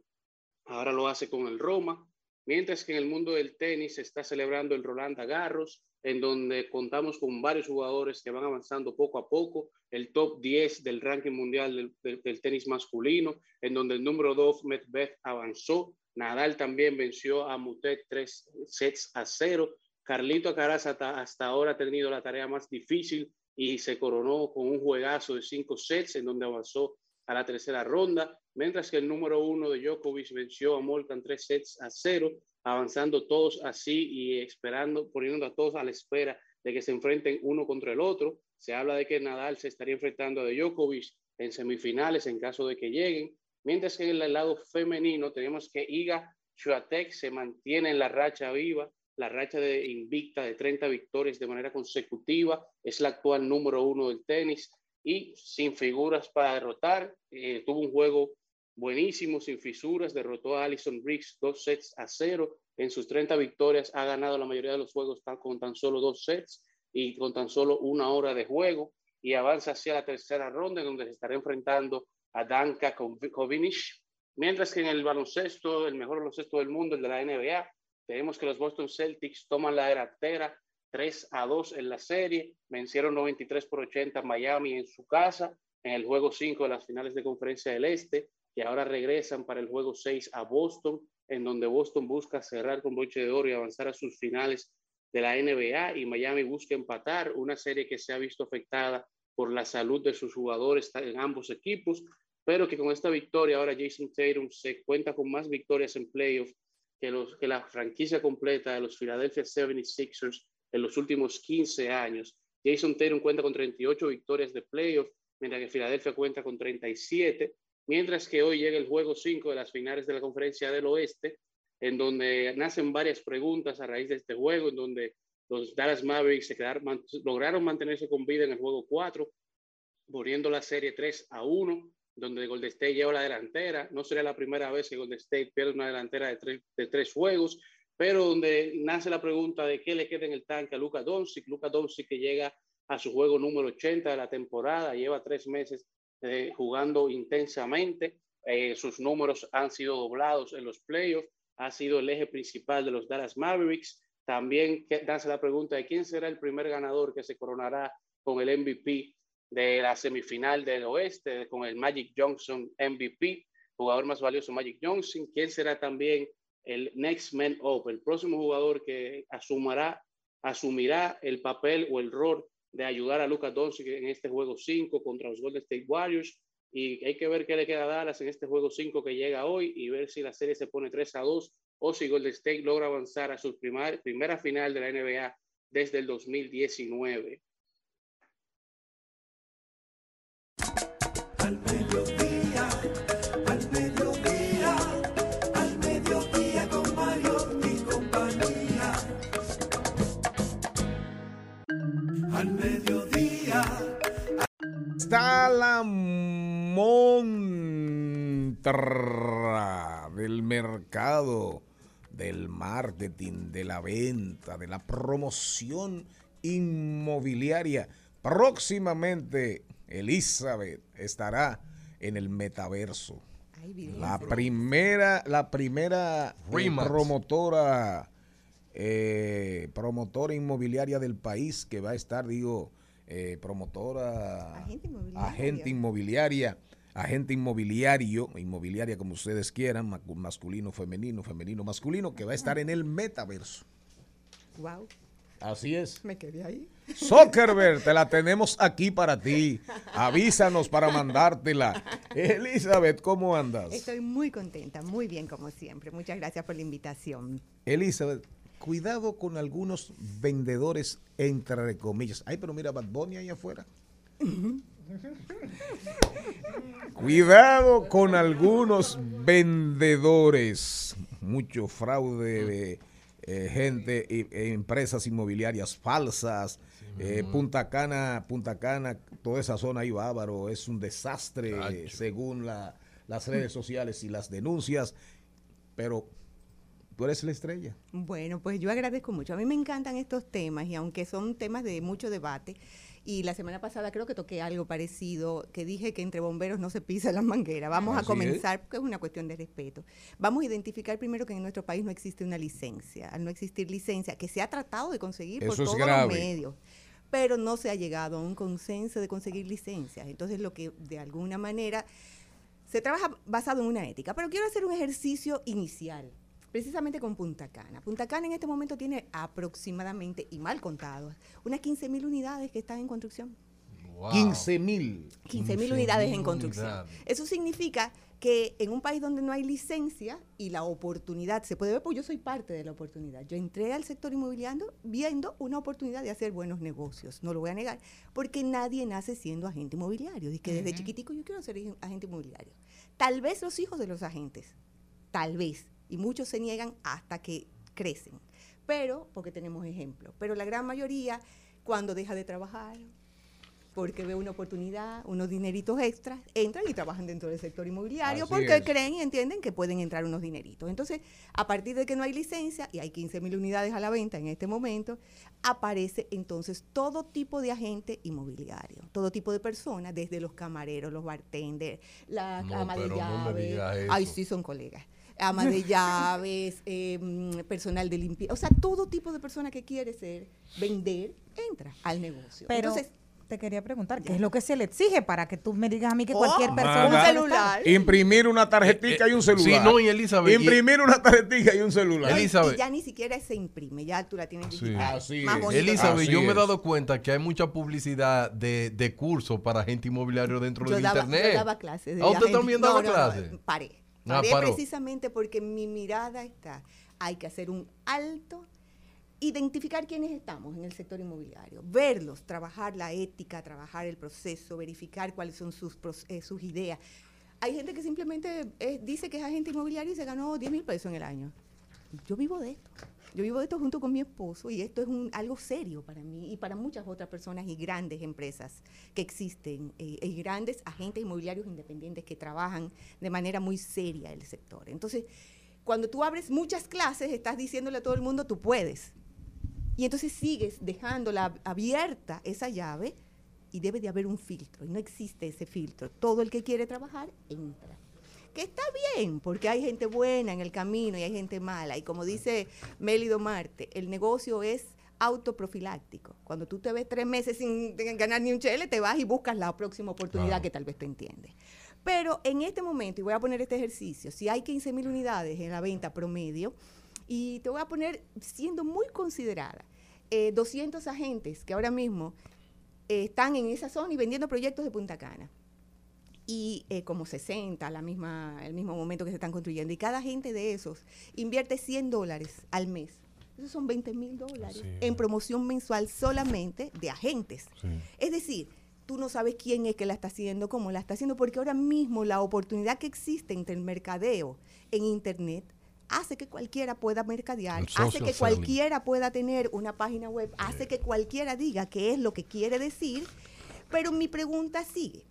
ahora lo hace con el Roma. Mientras que en el mundo del tenis se está celebrando el Roland Garros, en donde contamos con varios jugadores que van avanzando poco a poco, el top 10 del ranking mundial del, del- tenis masculino, en donde el número 2, Medvedev, avanzó. Nadal también venció a Mutet tres sets a cero. Carlito Alcaraz hasta, hasta ahora ha tenido la tarea más difícil y se coronó con un juegazo de cinco sets en donde avanzó a la tercera ronda, mientras que el número uno de Djokovic venció a Molcan tres sets a cero, avanzando todos así y esperando, poniendo a todos a la espera de que se enfrenten uno contra el otro. Se habla de que Nadal se estaría enfrentando a Djokovic en semifinales en caso de que lleguen, mientras que en el lado femenino tenemos que Iga Swiatek se mantiene en la racha viva, la racha de invicta de 30 victorias de manera consecutiva, es la actual número uno del tenis y sin figuras para derrotar, eh, tuvo un juego buenísimo, sin fisuras, derrotó a Alison Briggs dos sets a cero, en sus 30 victorias ha ganado la mayoría de los juegos con tan solo dos sets y con tan solo una hora de juego. Y avanza hacia la tercera ronda donde se estará enfrentando a Danka Kovinic, mientras que en el baloncesto, el mejor baloncesto del mundo, el de la NBA, tenemos que los Boston Celtics toman la delantera 3 a 2 en la serie, vencieron 93 por 80 a Miami en su casa en el juego 5 de las finales de conferencia del Este, y ahora regresan para el juego 6 a Boston, en donde Boston busca cerrar con broche de oro y avanzar a sus finales de la NBA y Miami busca empatar una serie que se ha visto afectada por la salud de sus jugadores en ambos equipos, pero que con esta victoria ahora Jason Tatum se cuenta con más victorias en playoffs que, que la franquicia completa de los Philadelphia 76ers en los últimos 15 años. Jason Tatum cuenta con 38 victorias de playoffs, mientras que Filadelfia cuenta con 37, mientras que hoy llega el juego 5 de las finales de la conferencia del oeste, en donde nacen varias preguntas a raíz de este juego, en donde los Dallas Mavericks se quedaron, man, lograron mantenerse con vida en el juego 4, poniendo la serie 3 a 1, donde Golden State lleva la delantera. No sería la primera vez que Golden State pierde una delantera de tres, de tres juegos, pero donde nace la pregunta de qué le queda en el tanque a Luka Doncic. Luka Doncic que llega a su juego número 80 de la temporada, lleva tres meses eh, jugando intensamente. Eh, sus números han sido doblados en los playoffs, ha sido el eje principal de los Dallas Mavericks. También nace la pregunta de quién será el primer ganador que se coronará con el MVP de la semifinal del oeste, con el Magic Johnson MVP, jugador más valioso Magic Johnson. ¿Quién será también el next man up, el próximo jugador que asumirá, asumirá el papel o el rol de ayudar a Lucas Doncic en este juego 5 contra los Golden State Warriors? Y hay que ver qué le queda a Dallas en este juego 5 que llega hoy y ver si la serie se pone 3 a 2 o si Golden State logra avanzar a su primer, primera final de la NBA desde el 2019. Al mediodía. Está la montra del mercado, del marketing, de la venta, de la promoción inmobiliaria. Próximamente Elizabeth estará en el metaverso. La primera, la primera eh, Remax. promotora, eh, promotora inmobiliaria del país que va a estar, digo, eh, promotora, Agente inmobiliaria. agente inmobiliaria, agente inmobiliario, inmobiliaria como ustedes quieran, ma- masculino, femenino, femenino, masculino, que va a estar en el metaverso. Wow. Así es. Me quedé ahí. Zuckerberg, te la tenemos aquí para ti. Avísanos para mandártela. Elizabeth, ¿cómo andas? Estoy muy contenta, muy bien como siempre. Muchas gracias por la invitación. Elizabeth, cuidado con algunos vendedores entre comillas. Ay, pero mira Bad Bunny ahí afuera. Cuidado con algunos vendedores. Mucho fraude de eh, gente, y- e empresas inmobiliarias falsas. Eh, Punta Cana, Punta Cana, toda esa zona ahí bávaro, es un desastre según la- las redes sociales y las denuncias. Pero tú eres la estrella. Bueno, pues yo agradezco mucho. A mí me encantan estos temas y aunque son temas de mucho debate, y la semana pasada creo que toqué algo parecido, que dije que entre bomberos no se pisa la manguera. Vamos Así a comenzar, porque es una cuestión de respeto. Vamos a identificar primero que en nuestro país no existe una licencia. Al no existir licencia, que se ha tratado de conseguir por Eso todos grave. los medios, pero no se ha llegado a un consenso de conseguir licencias. Entonces, lo que de alguna manera se trabaja basado en una ética, pero quiero hacer un ejercicio inicial, precisamente con Punta Cana. Punta Cana en este momento tiene aproximadamente, y mal contados, unas 15 mil unidades que están en construcción. 15 mil. 15 mil unidades en 15.000 construcción. unidades. Eso significa que en un país donde no hay licencia y la oportunidad se puede ver, pues yo soy parte de la oportunidad. Yo entré al sector inmobiliario viendo una oportunidad de hacer buenos negocios, no lo voy a negar, porque nadie nace siendo agente inmobiliario. Y que desde chiquitico yo quiero ser ag- agente inmobiliario. Tal vez los hijos de los agentes, tal vez, y muchos se niegan hasta que crecen, pero porque tenemos ejemplos. Pero la gran mayoría, cuando deja de trabajar, porque ve una oportunidad, unos dineritos extras, entran y trabajan dentro del sector inmobiliario Así porque es. creen y entienden que pueden entrar unos dineritos. Entonces, a partir de que no hay licencia y hay 15 mil unidades a la venta en este momento, aparece entonces todo tipo de agente inmobiliario, todo tipo de personas, desde los camareros, los bartenders, la No, de no eso. Ay, sí, son colegas. Ama de llaves, eh, mm, personal de limpieza, o sea, todo tipo de persona que quiere ser, vender, entra al negocio. Pero Entonces, te quería preguntar, ¿qué es lo que se le exige para que tú me digas a mí que Oh, cualquier persona... un Manda- puede celular. Imprimir una tarjetita y un celular. Sí, no, y Elizabeth, y- Imprimir una tarjetita y un celular. Elizabeth. Y ya ni siquiera se imprime, ya tú la tienes Sí. digital. Así Más es. bonito. Elizabeth, Así yo me he dado cuenta que hay mucha publicidad de, de cursos para agente inmobiliario dentro yo del daba, internet. yo daba clases. ¿Ah, usted también no, daba no, no, clases? paré. Paré precisamente porque mi mirada está, hay que hacer un alto, identificar quiénes estamos en el sector inmobiliario, verlos, trabajar la ética, trabajar el proceso, verificar cuáles son sus, eh, sus ideas. Hay gente que simplemente eh, dice que es agente inmobiliario y se ganó 10 mil pesos en el año. Yo vivo de esto. Yo vivo esto junto con mi esposo y esto es algo serio para mí y para muchas otras personas y grandes empresas que existen eh, y grandes agentes inmobiliarios independientes que trabajan de manera muy seria el sector. Entonces, cuando tú abres muchas clases, estás diciéndole a todo el mundo, tú puedes. Y entonces sigues dejándola abierta esa llave y debe de haber un filtro. Y no existe ese filtro. Todo el que quiere trabajar, entra. Que está bien, porque hay gente buena en el camino y hay gente mala. Y como dice Mélido Marte, el negocio es autoprofiláctico. Cuando tú te ves tres meses sin ganar ni un chele, te vas y buscas la próxima oportunidad que tal vez tú entiendes. Pero en este momento, y voy a poner este ejercicio, si hay 15 mil unidades en la venta promedio, y te voy a poner, siendo muy considerada, eh, 200 agentes que ahora mismo eh, están en esa zona y vendiendo proyectos de Punta Cana. Y eh, como 60 a la misma, el mismo momento que se están construyendo. Y cada agente de esos invierte 100 dólares al mes. Esos son 20 mil dólares Sí. en promoción mensual solamente de agentes. Sí. Es decir, tú no sabes quién es que la está haciendo, cómo la está haciendo, porque ahora mismo la oportunidad que existe entre el mercadeo en Internet hace que cualquiera pueda mercadear, hace que selling. cualquiera pueda tener una página web, hace que cualquiera diga qué es lo que quiere decir, pero mi pregunta sigue.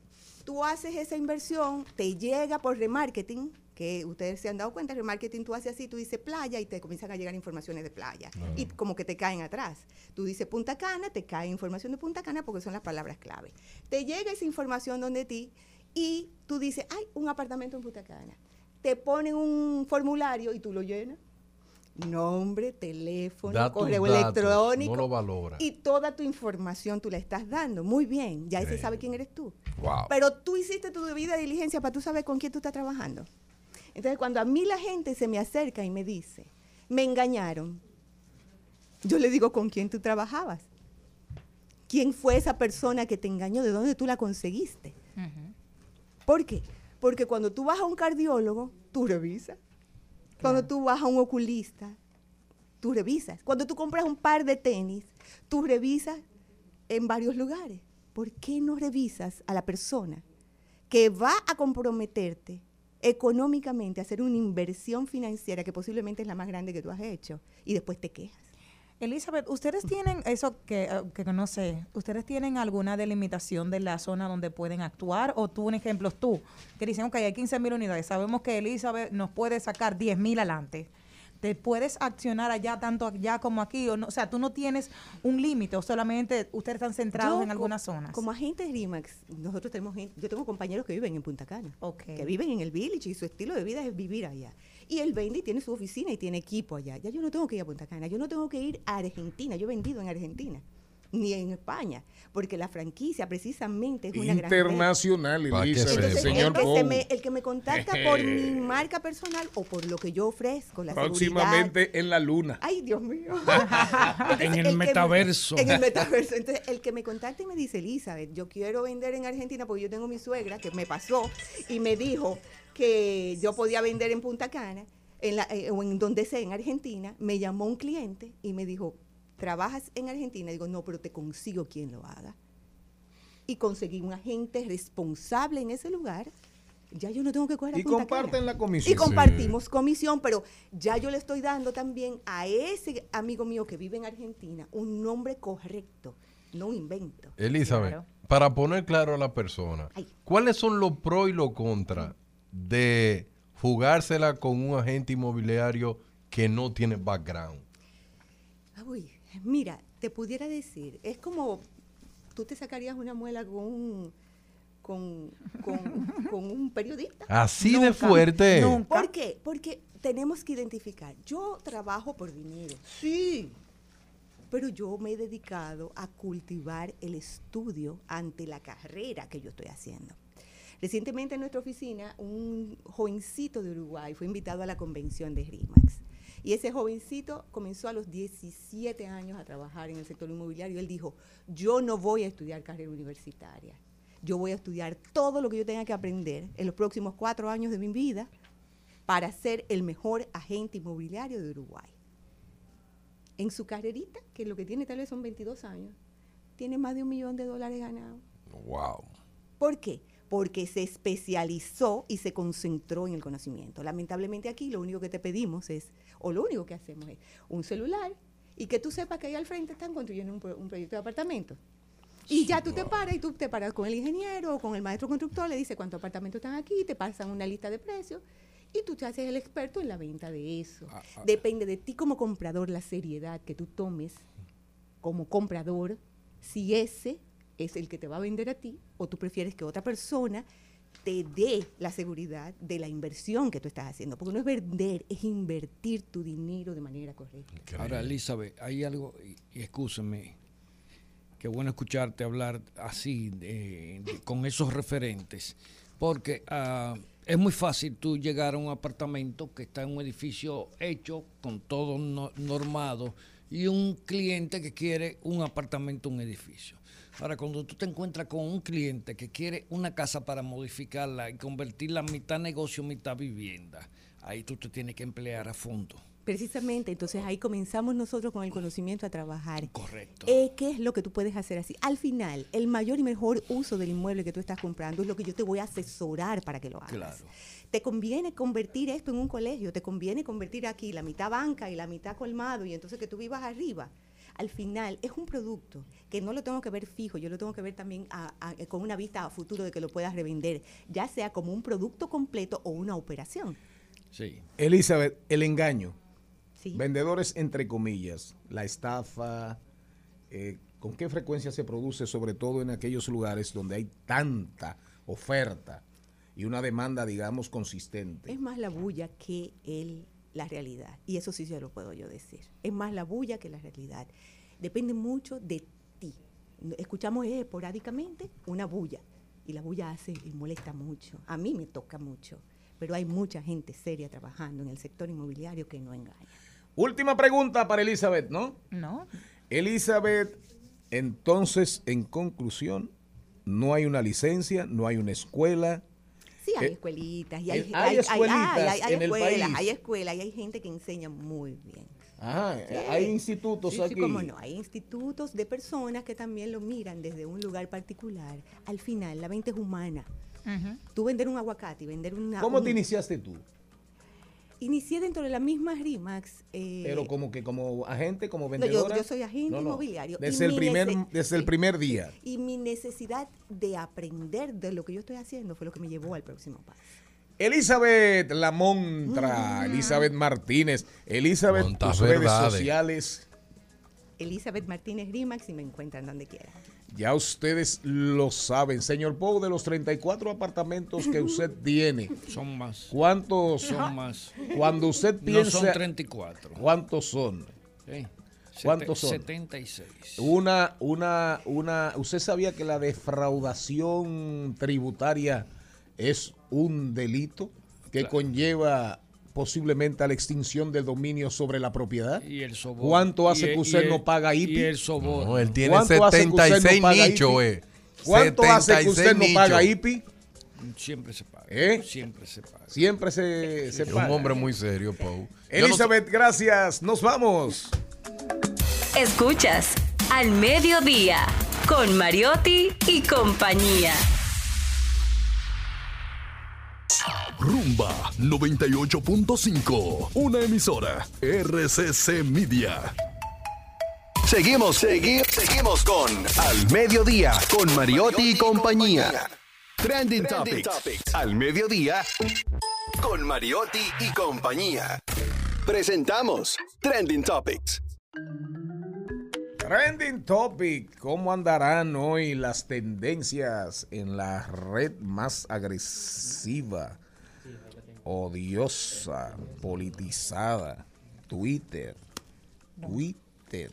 Tú haces esa inversión, te llega por remarketing, que ustedes se han dado cuenta, remarketing tú haces así, tú dices playa y te comienzan a llegar informaciones de playa. Y como que te caen atrás. Tú dices Punta Cana, te cae información de Punta Cana porque son las palabras clave. Te llega esa información donde ti y tú dices, hay un apartamento en Punta Cana. Te ponen un formulario y tú lo llenas. Nombre, teléfono, Da correo datos, electrónico. no lo valora. Y toda tu información tú la estás dando. Muy bien, ya ese Bien. sabe quién eres tú. Wow. Pero tú hiciste tu debida diligencia para tú saber con quién tú estás trabajando. Entonces, cuando a mí la gente se me acerca y me dice, me engañaron, Yo le digo, ¿con quién tú trabajabas? ¿Quién fue esa persona que te engañó? ¿De dónde tú la conseguiste? ¿Por qué? Porque cuando tú vas a un cardiólogo, tú revisas. Cuando tú vas a un oculista, tú revisas. Cuando tú compras un par de tenis, tú revisas en varios lugares. ¿Por qué no revisas a la persona que va a comprometerte económicamente a hacer una inversión financiera que posiblemente es la más grande que tú has hecho y después te quejas? Elizabeth, ¿ustedes tienen eso que, eh, que no sé, ¿ustedes tienen alguna delimitación de la zona donde pueden actuar? O tú, un ejemplo, tú, que dicen, que hay 15 mil unidades, sabemos que Elizabeth nos puede sacar 10 mil adelante. ¿Te puedes accionar allá, tanto allá como aquí? O, no, o sea, tú no tienes un límite o solamente ustedes están centrados Yo, en algunas zonas. Como agentes RIMAX, nosotros tenemos gente, yo tengo compañeros que viven en Punta Cana, Ok. que viven en el village y su estilo de vida es vivir allá. Y él vende tiene su oficina y tiene equipo allá. Ya yo no tengo que ir a Punta Cana, yo no tengo que ir a Argentina, yo he vendido en Argentina, ni en España, porque la franquicia precisamente es una gran. Internacional, sepa. Entonces, señor el, que se me, el que me contacta por mi marca personal o por lo que yo ofrezco, la seguridad. Próximamente en la luna. Ay, Dios mío. En el me- metaverso. en el metaverso. Entonces, el que me contacta y me dice, Elizabeth, yo quiero vender en Argentina porque yo tengo mi suegra que me pasó y me dijo que yo podía vender en Punta Cana en la, eh, o en donde sea, en Argentina. Me llamó un cliente y me dijo, ¿trabajas en Argentina? Digo, no, pero te consigo quien lo haga. Y conseguí un agente responsable en ese lugar. Ya yo no tengo que coger a Y Punta comparten la comisión. Y compartimos comisión, pero ya yo le estoy dando también a ese amigo mío que vive en Argentina un nombre correcto, no un invento. Elizabeth, Claro. para poner claro a la persona, Ay. ¿cuáles son los pros y los contras de jugársela con un agente inmobiliario que no tiene background? Mira, te pudiera decir, es como tú te sacarías una muela con un, con, con- con un periodista. Así de fuerte. nunca. ¿Por qué? Porque tenemos que identificar, yo trabajo por dinero, sí, pero yo me he dedicado a cultivar el estudio ante la carrera que yo estoy haciendo. Recientemente en nuestra oficina, un jovencito de Uruguay fue invitado a la convención de RIMAX. Y ese jovencito comenzó a los 17 años a trabajar en el sector inmobiliario. Él dijo, yo no voy a estudiar carrera universitaria. Yo voy a estudiar todo lo que yo tenga que aprender en los próximos cuatro años de mi vida para ser el mejor agente inmobiliario de Uruguay. En su carrerita, que lo que tiene tal vez son 22 años, tiene más de un millón de dólares ganados. Wow. ¿Por qué? Porque se especializó y se concentró en el conocimiento. Lamentablemente aquí lo único que te pedimos es, o lo único que hacemos es un celular y que tú sepas que ahí al frente están construyendo un, pro- un proyecto de apartamento. Y ya tú te paras y tú te paras con el ingeniero o con el maestro constructor, le dices cuántos apartamentos están aquí, te pasan una lista de precios y tú te haces el experto en la venta de eso. Depende de ti como comprador la seriedad que tú tomes como comprador, si ese es el que te va a vender a ti o tú prefieres que otra persona te dé la seguridad de la inversión que tú estás haciendo. Porque no es vender, es invertir tu dinero de manera correcta. Ahora, Elizabeth, hay algo, y, excúseme, qué bueno escucharte hablar así, de- de- con esos referentes, porque ah, es muy fácil tú llegar a un apartamento que está en un edificio hecho, con todo no- normado, y un cliente que quiere un apartamento, un edificio. Ahora, cuando tú te encuentras con un cliente que quiere una casa para modificarla y convertirla mitad negocio, mitad vivienda, ahí tú te tienes que emplear a fondo. Precisamente, entonces ahí comenzamos nosotros con el conocimiento a trabajar. Correcto. Eh, ¿Qué es lo que tú puedes hacer así? Al final, el mayor y mejor uso del inmueble que tú estás comprando es lo que yo te voy a asesorar para que lo hagas. Claro. Te conviene convertir esto en un colegio, te conviene convertir aquí la mitad banca y la mitad colmado y entonces que tú vivas arriba. Al final es un producto que no lo tengo que ver fijo, yo lo tengo que ver también a- a- con una vista a futuro de que lo puedas revender, ya sea como un producto completo o una operación. Sí. Elizabeth, el engaño. ¿sí? Vendedores entre comillas, la estafa, eh, ¿con qué frecuencia se produce, sobre todo en aquellos lugares donde hay tanta oferta y una demanda, digamos, consistente? Es más la bulla que el, la realidad. Y eso sí se lo puedo yo decir. Es más la bulla que la realidad. Depende mucho de ti. Escuchamos esporádicamente una bulla. Y la bulla hace y molesta mucho. A mí me toca mucho. Pero hay mucha gente seria trabajando en el sector inmobiliario que no engaña. Última pregunta para Elizabeth, ¿no? No. Elizabeth, entonces, en conclusión, no hay una licencia, no hay una escuela. Sí, hay Eh, escuelitas. Y hay, eh, hay escuelitas hay- hay- hay en el escuelas, país. hay escuelas y hay gente que enseña muy bien. Ajá, Sí. hay institutos Sí, sí, aquí. cómo no. Hay institutos de personas que también lo miran desde un lugar particular. Al final, la mente es humana. Tú vender un aguacate y vender una... ¿Cómo un- te iniciaste tú? Inicié dentro de la misma RIMAX. eh, Pero como que como agente, como no, vendedora. yo, yo soy agente No, no, inmobiliario. y Desde el primer, desde el primer día. Y mi necesidad de aprender de lo que yo estoy haciendo fue lo que me llevó al próximo paso. Elizabeth La Montra, Elizabeth Martínez, Elizabeth, Montas tus redes sociales. Elizabeth Martínez RIMAX y me encuentran donde quiera. Ya ustedes lo saben. Señor Pou, de los 34 apartamentos que usted tiene, Son más. ¿cuántos Son más. Cuando usted No piensa. son 34. ¿Cuántos son? Sí. ¿Cuántos son? 76. Una, una, una. ¿Usted sabía que la defraudación tributaria es un delito que conlleva posiblemente a la extinción del dominio sobre la propiedad? Y el sobor. ¿Cuánto hace Y- que usted y no el- paga IPI? Y el sobor. No, él tiene ¿Cuánto hace que usted no 76 paga nichos, IPI? eh. ¿Cuánto hace que usted no 76 paga. IPI? Siempre se paga. ¿Eh? Siempre se paga. Siempre se, se Es paga. un hombre muy serio, Pau. Yo no Elizabeth, gracias. Nos vamos. Escuchas Al Mediodía con Mariotti y compañía. Rumba 98.5. Una emisora. RCC Media. Seguimos, seguimos, seguimos con Al Mediodía, con Mariotti y compañía. Trending Topics. Al Mediodía, con Mariotti y compañía. Presentamos Trending Topics. Trending Topic, ¿cómo andarán hoy las tendencias en la red más agresiva, odiosa, politizada? Twitter. Twitter.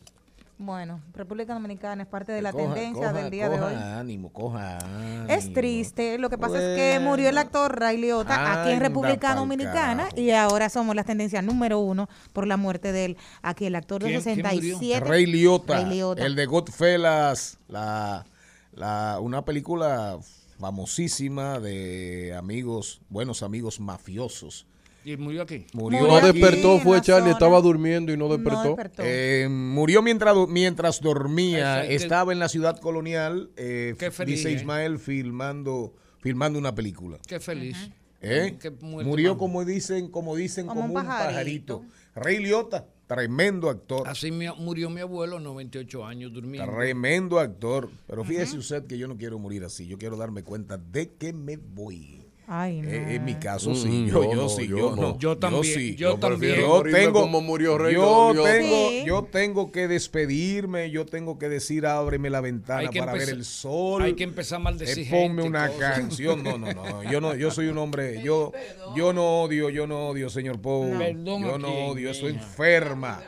Bueno, República Dominicana es parte de la Coja- tendencia coja- del día de hoy. ánimo, coja ánimo. Es triste, lo que pasa es que murió el actor Ray Liotta aquí en República Dominicana y ahora somos la tendencia número uno por la muerte de él. Aquí el actor de ¿Quién- quién murió? 67. Ray Liotta, Ray Liotta. el de Godfellas, la, la, una película famosísima de amigos, buenos amigos mafiosos. Y murió aquí. Murió, No aquí. despertó, fue Charlie, zona. estaba durmiendo y no No despertó. despertó. Eh, murió mientras, mientras dormía, estaba en la ciudad colonial, eh, Qué feliz, dice ¿eh? Ismael, filmando, filmando una película. Qué feliz. ¿Eh? Qué Murió como dicen, como dicen, Como como, un un pajarito. pajarito. Rey Liotta, tremendo actor. Así murió mi abuelo, 98 años, durmiendo. Tremendo actor. Pero fíjese usted que yo no quiero morir así. Yo quiero darme cuenta de que me voy. Ay, no. Eh, en mi caso, sí. Mm, Yo, yo yo no, sí. yo Yo, no. Yo también, sí. yo también. Yo tengo, como murió Rey yo tengo, Sí. yo tengo que despedirme, yo tengo que decir ábreme la ventana para ver el sol. hay que empezar a maldecir Eh, ponme una cosas. canción. No, no, no. Yo no, yo soy un hombre. Yo, yo no odio, yo no odio, señor Pou. Yo no odio, eso enferma.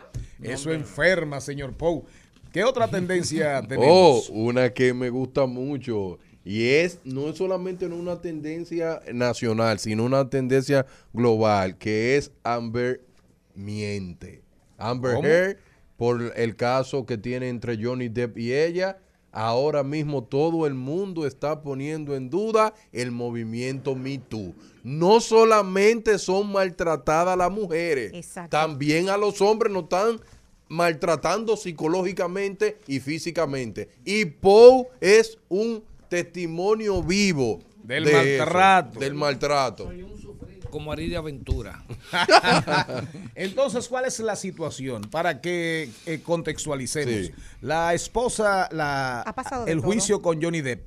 Eso enferma, señor Pou. ¿Qué otra tendencia Oh, tenemos? una que me gusta mucho. Y es no es solamente una tendencia nacional, sino una tendencia global, que es Amber miente. Amber ¿Cómo? Heard, por el caso que tiene entre Johnny Depp y ella, ahora mismo todo el mundo está poniendo en duda el movimiento Me Too. No solamente son maltratadas las mujeres, Exacto. también a los hombres nos están maltratando psicológicamente y físicamente. Y Poe es un testimonio vivo Del de eso, maltrato. del maltrato. Como Ari de Aventura. Entonces, ¿cuál es la situación? Para que eh, contextualicemos. Sí. La esposa, la, el todo. juicio con Johnny Depp,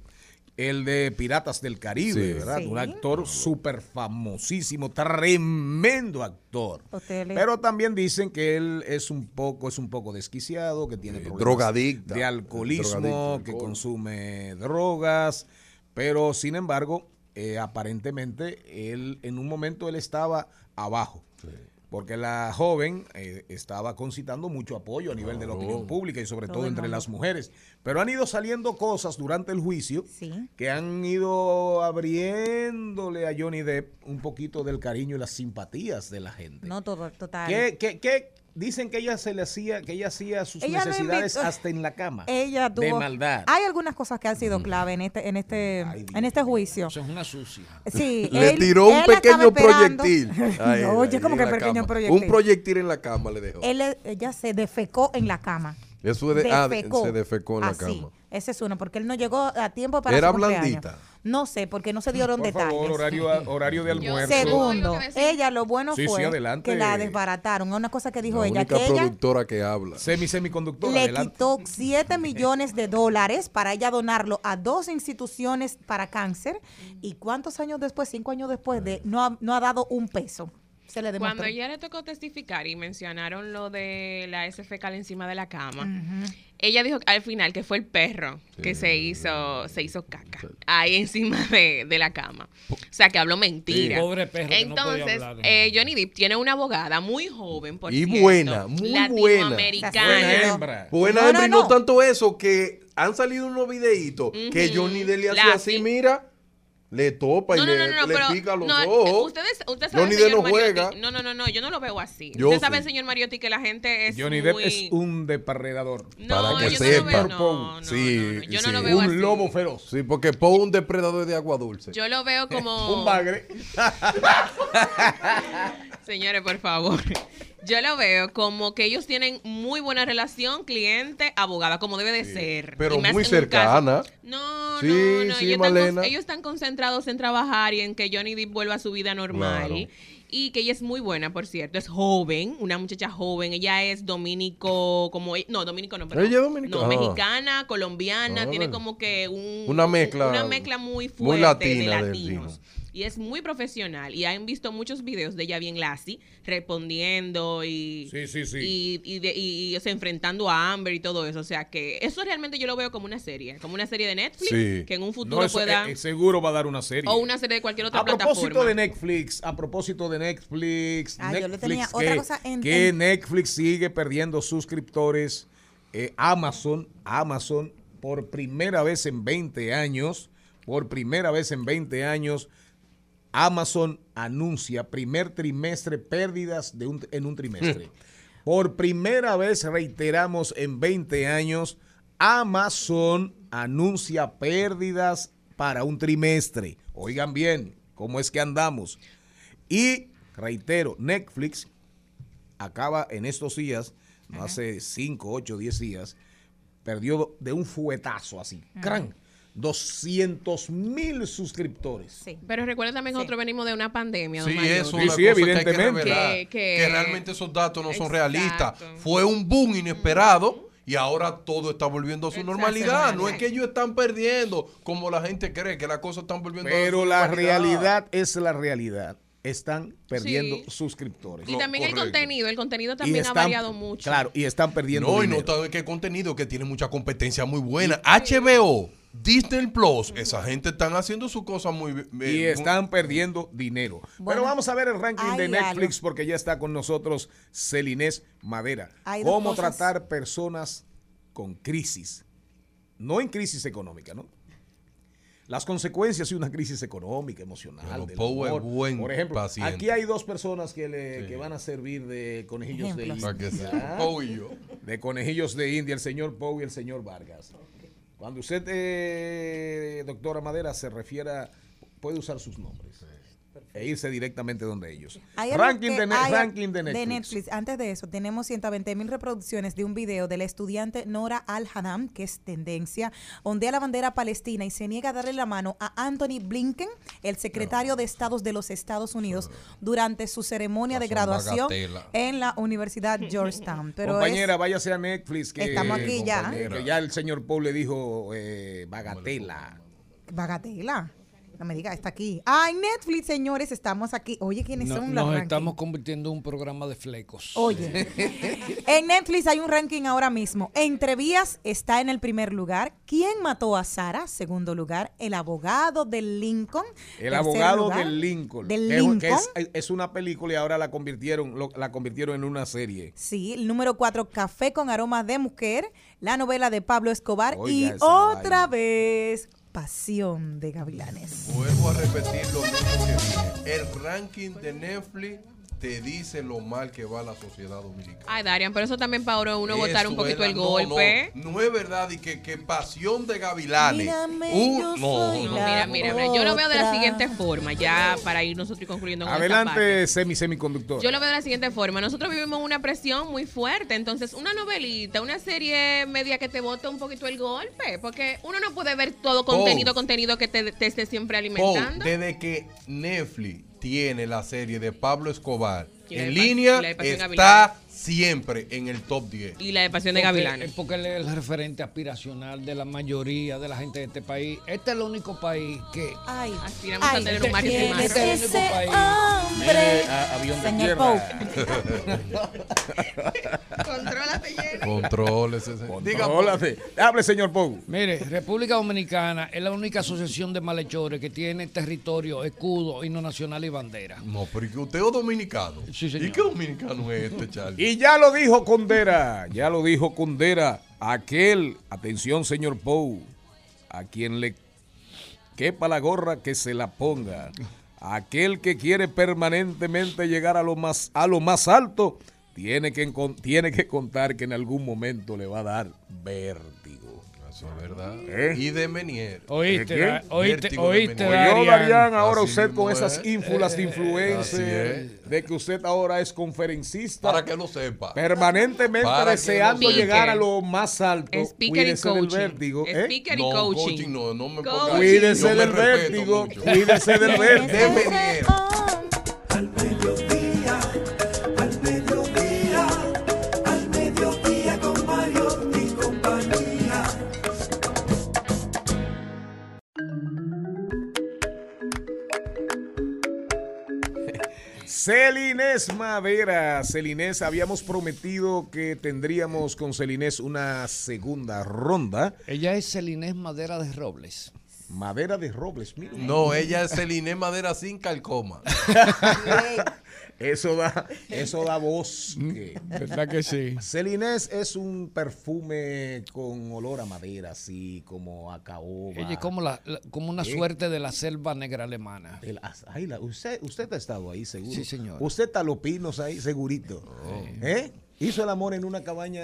el de Piratas del Caribe, Sí. ¿verdad? Sí. Un actor súper famosísimo, tremendo actor. Pero también dicen que él es un poco, es un poco desquiciado, que tiene problemas drogadicta. de alcoholismo, Drogadicto, que consume drogas, pero sin embargo, eh, aparentemente él en un momento él estaba abajo. Porque la joven eh, estaba concitando mucho apoyo a nivel de la opinión pública y sobre Todo entre las mujeres. Pero han ido saliendo cosas durante el juicio Sí. que han ido abriéndole a Johnny Depp un poquito del cariño y las simpatías de la gente. No todo, total. ¿Qué, qué, qué, dicen que ella se le hacía, que ella hacía sus Ella necesidades hasta en la cama. Ella tuvo. De maldad. Hay algunas cosas que han sido clave en este, en este, en este juicio. Eso es una sucia. Sí, Le él- tiró un pequeño proyectil. No, oye, como que la pequeño cama. proyectil. Un proyectil en la cama le dejó. Él, ella se defecó en la cama. Eso es de, ah, de- Defecó. se defecó en la Así. cama. Ese es uno, porque él no llegó a tiempo para Era su blandita. No sé, porque no se dieron Por detalles. favor, horario, horario de almuerzo. Segundo, ella lo bueno Sí, sí, fue adelante. que la desbarataron. Una cosa que dijo La ella, única que ella productora que habla. Semi semiconductora, le adelante. quitó 7 millones de dólares para ella donarlo a dos instituciones para cáncer. ¿Y cuántos años después, cinco años después, de no ha, no ha dado un peso? Se le demostró. Cuando ella le tocó testificar y mencionaron lo de la S fecal encima de la cama, ella dijo al final que fue el perro que se hizo se hizo caca ahí encima de, de la cama. O sea, que habló mentira. Sí. Pobre perro que no podía Entonces, eh, Johnny Depp tiene una abogada muy joven, por Y cierto, buena, muy buena. latinoamericana. Buena hembra. Buena No, hembra, y no, no no. tanto eso, que han salido unos videitos que. Johnny Depp le hacía La- así, sí. mira, le topa y No, no, le, no, no, le pero pica los no, ojos. Ustedes, ustedes saben, Johnny Depp no Mariotti- juega. No, no, no, no, yo no lo veo así. Yo Usted sí. sabe, señor Mariotti, que la gente es Johnny muy... Depp es un depredador. No, para que yo no lo sepa. veo, no, no, sí, no, no, yo no sí. lo veo Un así. lobo feroz. Sí, porque Poe un depredador de agua dulce. Yo lo veo como... Un bagre. Señores, por favor. Yo lo veo como que ellos tienen muy buena relación cliente-abogada, como debe de ser. pero muy cercana. No, Sí, no, no. sí, ellos, están, ellos están concentrados en trabajar y en que Johnny Depp vuelva a su vida normal. Claro. Y que ella es muy buena, por cierto. Es joven, una muchacha joven. Ella es dominico, como... No, dominico no, perdón. Ella es. No, Ah. mexicana, colombiana. Ah, tiene bueno. como que un... Una mezcla- Una mezcla muy fuerte muy latina de latinos. latino. Y es muy profesional. Y han visto muchos videos de ella bien lassi, respondiendo y, Sí, sí, sí. y, y, de- y, o sea, enfrentando a Amber y todo eso. O sea, que eso realmente yo lo veo como una serie. Como una serie de Netflix Sí. que en un futuro No, eso, pueda... eh, seguro va a dar una serie. o una serie de cualquier otra a propósito plataforma. de Netflix, a propósito de Netflix, Ah, yo tenía que, otra cosa en- que en- Netflix sigue perdiendo suscriptores. Eh, Amazon, Amazon, por primera vez en 20 años, por primera vez en 20 años, Amazon anuncia primer trimestre pérdidas de un- en un trimestre. Por primera vez, reiteramos, en 20 años, Amazon anuncia pérdidas para un trimestre. Oigan bien, ¿cómo es que andamos? Y reitero, Netflix acaba en estos días, no hace 5, 8, 10 días, perdió de un fuetazo así, 200 mil suscriptores. Pero recuerden también que nosotros venimos de una pandemia. Sí, eso es una cosa que hay que revelar, Que- que, que- realmente esos datos no son realistas. Fue un boom inesperado y ahora todo está volviendo a su normalidad. No es que ellos están perdiendo como la gente cree que las cosas están volviendo a su Pero la normalidad. realidad es la realidad. Están perdiendo Sí. suscriptores. Y también el contenido. El contenido también ha variado mucho. Claro, y están perdiendo No, y no todo que contenido que tiene mucha competencia muy buena. HBO, Disney Plus, esa gente están haciendo su cosa muy bien. y están perdiendo dinero. Pero Bueno, vamos a ver el ranking de Netflix algo. porque ya está con nosotros Celinés Madera. Cómo tratar personas con crisis. No en crisis económica, ¿no? Las consecuencias de una crisis económica, emocional. Pero del humor. buen Por ejemplo, paciente. aquí hay dos personas que, le, que van a servir de conejillos de Ejemplos. Para que India. yo. De conejillos de India, el señor Poe y el señor Vargas. Cuando usted, eh, doctora Madera, se refiera, puede usar sus nombres e irse directamente donde ellos. Ranking, de, Ne- hay- ranking de Netflix. Antes de eso, tenemos 120 mil reproducciones de un video de la estudiante Nora Al-Haddam, que es tendencia, ondea la bandera palestina y se niega a darle la mano a Anthony Blinken, el secretario de Estados de los Estados Unidos, durante su ceremonia de graduación en la Universidad Georgetown. Pero Compañera, es- váyase a Netflix. Que, Estamos aquí ya. que ya el señor Paul le dijo eh, bagatela. Bagatela. No me diga, está aquí. Ah, en Netflix, señores, estamos aquí. Oye, ¿quiénes No- son los nos estamos convirtiendo en un programa de flecos. Oye, en Netflix hay un ranking ahora mismo. Entrevías está en el primer lugar. ¿Quién mató a Sara? Segundo lugar. El abogado del Lincoln. El Tercer abogado lugar. del Lincoln. Del que es- Lincoln. que es, es una película y ahora la convirtieron, lo- la convirtieron en una serie. Sí, el número cuatro, Café con aroma de mujer, la novela de Pablo Escobar Oiga y otra vez Pasión de Gavilanes. Vuelvo a repetir lo mismo que dije. El ranking de Netflix te dice lo mal que va la sociedad dominicana. Ay, Darian, pero eso también para uno botar un Eso poquito el no, golpe. No, no es verdad y que, que pasión de gavilanes. Mírame, Uh, yo no, soy no, No, la mira, mira, mira, yo lo veo de la siguiente forma, ya para ir nosotros concluyendo con esta parte. Adelante, semi semiconductor. Yo lo veo de la siguiente forma. Nosotros vivimos una presión muy fuerte. Entonces, una novelita, una serie media que te bote un poquito el golpe. Porque uno no puede ver todo contenido, contenido que te, te esté siempre alimentando. desde que Netflix tiene la serie de Pablo Escobar en línea, está siempre en el top 10. Y la de Pasión de Gavilanes. es Porque él es el referente aspiracional de la mayoría de la gente de este país. Este es el único país que. Ay, Aspiramos a ay, tener un Mario ¿quién Cimarro. es Este es el único país. hombre? Mire, a- avión de Señor tierra. Contrólate, lleno. Controles ese. Diga, Paul. Contrólate. Hable, señor Pou. Mire, República Dominicana es la única asociación de malhechores que tiene territorio, escudo, himno nacional y bandera. No, pero ¿y que usted es dominicano. Sí, señor. ¿Y qué dominicano es este, Charlie? Y ya lo dijo Condera, ya lo dijo Condera, aquel, atención señor Pou, a quien le quepa la gorra que se la ponga, aquel que quiere permanentemente llegar a lo más, a lo más alto, tiene que, tiene que contar que en algún momento le va a dar vértigo. Eso es verdad. ¿Eh? Y de Menier. Oíste, oíste, de oíste. Oyó, Darian. Darían, ahora Así usted con esas es. ínfulas de es. de que usted ahora es conferencista. Para que lo sepa. permanentemente Para deseando llegar a lo más alto. Speaker y Cuídese del coaching. vértigo. ¿eh? Speaker y No, coaching. coaching no, no me Coaching. Cuídese yo del vértigo. Cuídese del ¿Quién es vértigo. De Menier. Celinés Madera. Celinés, habíamos prometido que tendríamos con Celinés una segunda ronda. Ella es Celinés Madera de Robles. Madera de Robles, mira. No, ella es Celine Madera sin calcoma. Eso da, eso da voz. ¿Verdad que sí? Celinés es un perfume con olor a madera, así como a caoba. Es como, la, la- como una ¿Eh? suerte de la selva negra alemana. El- ay, la- usted, usted ha estado ahí, seguro. Sí, señor. Usted está los pinos ahí, segurito. ¿Eh? Hizo el amor en una cabaña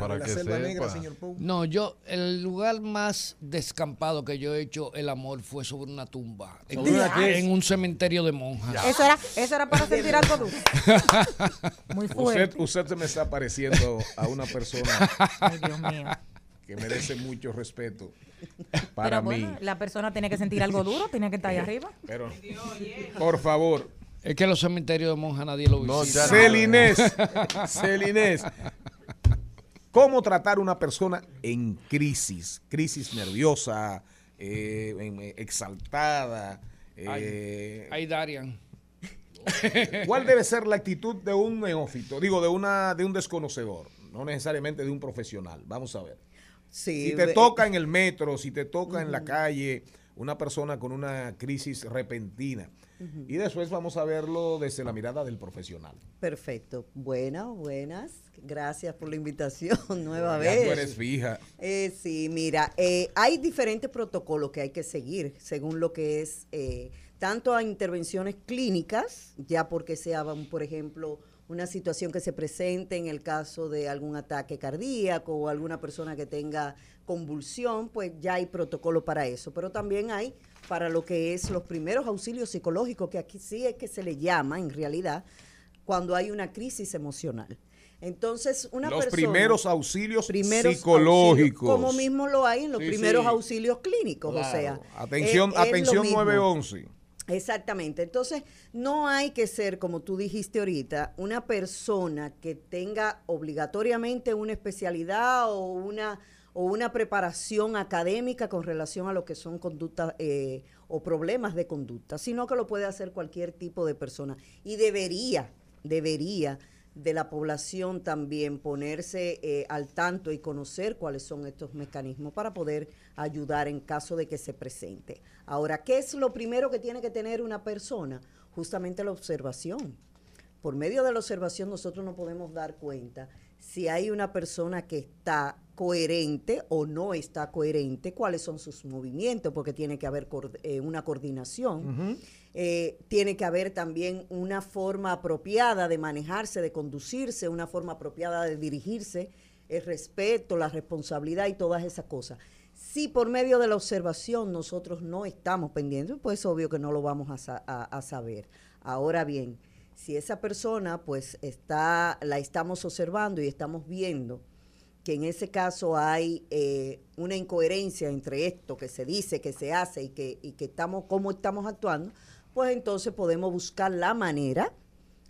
Para de la que selva sepa. negra, señor Pou. No, yo, el lugar más descampado que yo he hecho el amor fue sobre una tumba. En, ¿Sobre una qué? en un cementerio de monjas. Eso era, eso era para sentir algo dulce. Muy Usted, fuerte. usted se me está pareciendo a una persona Ay, Dios mío. que merece mucho respeto para Pero mí. bueno, la persona tiene que sentir algo duro, tiene que estar ahí arriba. Pero, por favor, Es que los cementerios de monjas nadie lo No, visita. ya- Celinés, Celinés, ¿cómo tratar a una persona en crisis? Crisis nerviosa, eh, eh, exaltada. eh, Ahí Darian. ¿Cuál debe ser la actitud de un neófito? Digo, de una de un desconocedor, no necesariamente de un profesional. Vamos a ver. Sí, Si te toca en el metro, si te toca en la calle una persona con una crisis repentina. Y después vamos a verlo desde la mirada del profesional. Perfecto. Buenas, buenas. Gracias por la invitación nueva Ya vez. tú eres fija. Eh, sí, mira, eh, hay diferentes protocolos que hay que seguir según lo que es eh, tanto a intervenciones clínicas, ya porque sea, um, por ejemplo, una situación que se presente en el caso de algún ataque cardíaco o alguna persona que tenga convulsión, pues ya hay protocolo para eso. Pero también hay para lo que es los primeros auxilios psicológicos, que aquí sí es que se le llama en realidad cuando hay una crisis emocional. Entonces, una Los persona primeros auxilios primeros psicológicos. auxilios, como mismo lo hay en los Sí, primeros sí. auxilios clínicos, o sea. Atención, es- atención mismo. 911. Exactamente. Entonces, no hay que ser, como tú dijiste ahorita, una persona que tenga obligatoriamente una especialidad o una o una preparación académica con relación a lo que son conductas eh, o problemas de conducta, sino que lo puede hacer cualquier tipo de persona. Y debería, debería de la población también ponerse eh, al tanto y conocer cuáles son estos mecanismos para poder ayudar en caso de que se presente. Ahora, ¿qué es lo primero que tiene que tener una persona? Justamente la observación. Por medio de la observación nosotros nos podemos dar cuenta si hay una persona que está coherente o no está coherente, cuáles son sus movimientos, porque tiene que haber eh, una coordinación. Eh, tiene que haber también una forma apropiada de manejarse, de conducirse, una forma apropiada de dirigirse, el respeto, la responsabilidad y todas esas cosas. Si por medio de la observación nosotros no estamos pendientes, pues obvio que no lo vamos a, sa- a- a saber. Ahora bien, si esa persona pues está, la estamos observando y estamos viendo que en ese caso hay eh, una incoherencia entre esto que se dice, que se hace y que, y que estamos, cómo estamos actuando, pues entonces podemos buscar la manera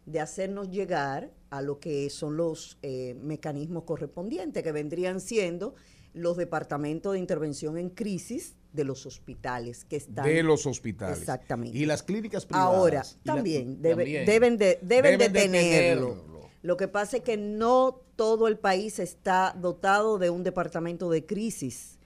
de hacernos llegar a lo que son los eh, mecanismos correspondientes, que vendrían siendo los departamentos de intervención en crisis de los hospitales que están de los hospitales. Exactamente. Y las clínicas privadas. Ahora, Y la- también, debe- también. deben de, deben de Deben de tenerlo. tenerlo. Lo que pasa es que no todo el país está dotado de un departamento de crisis,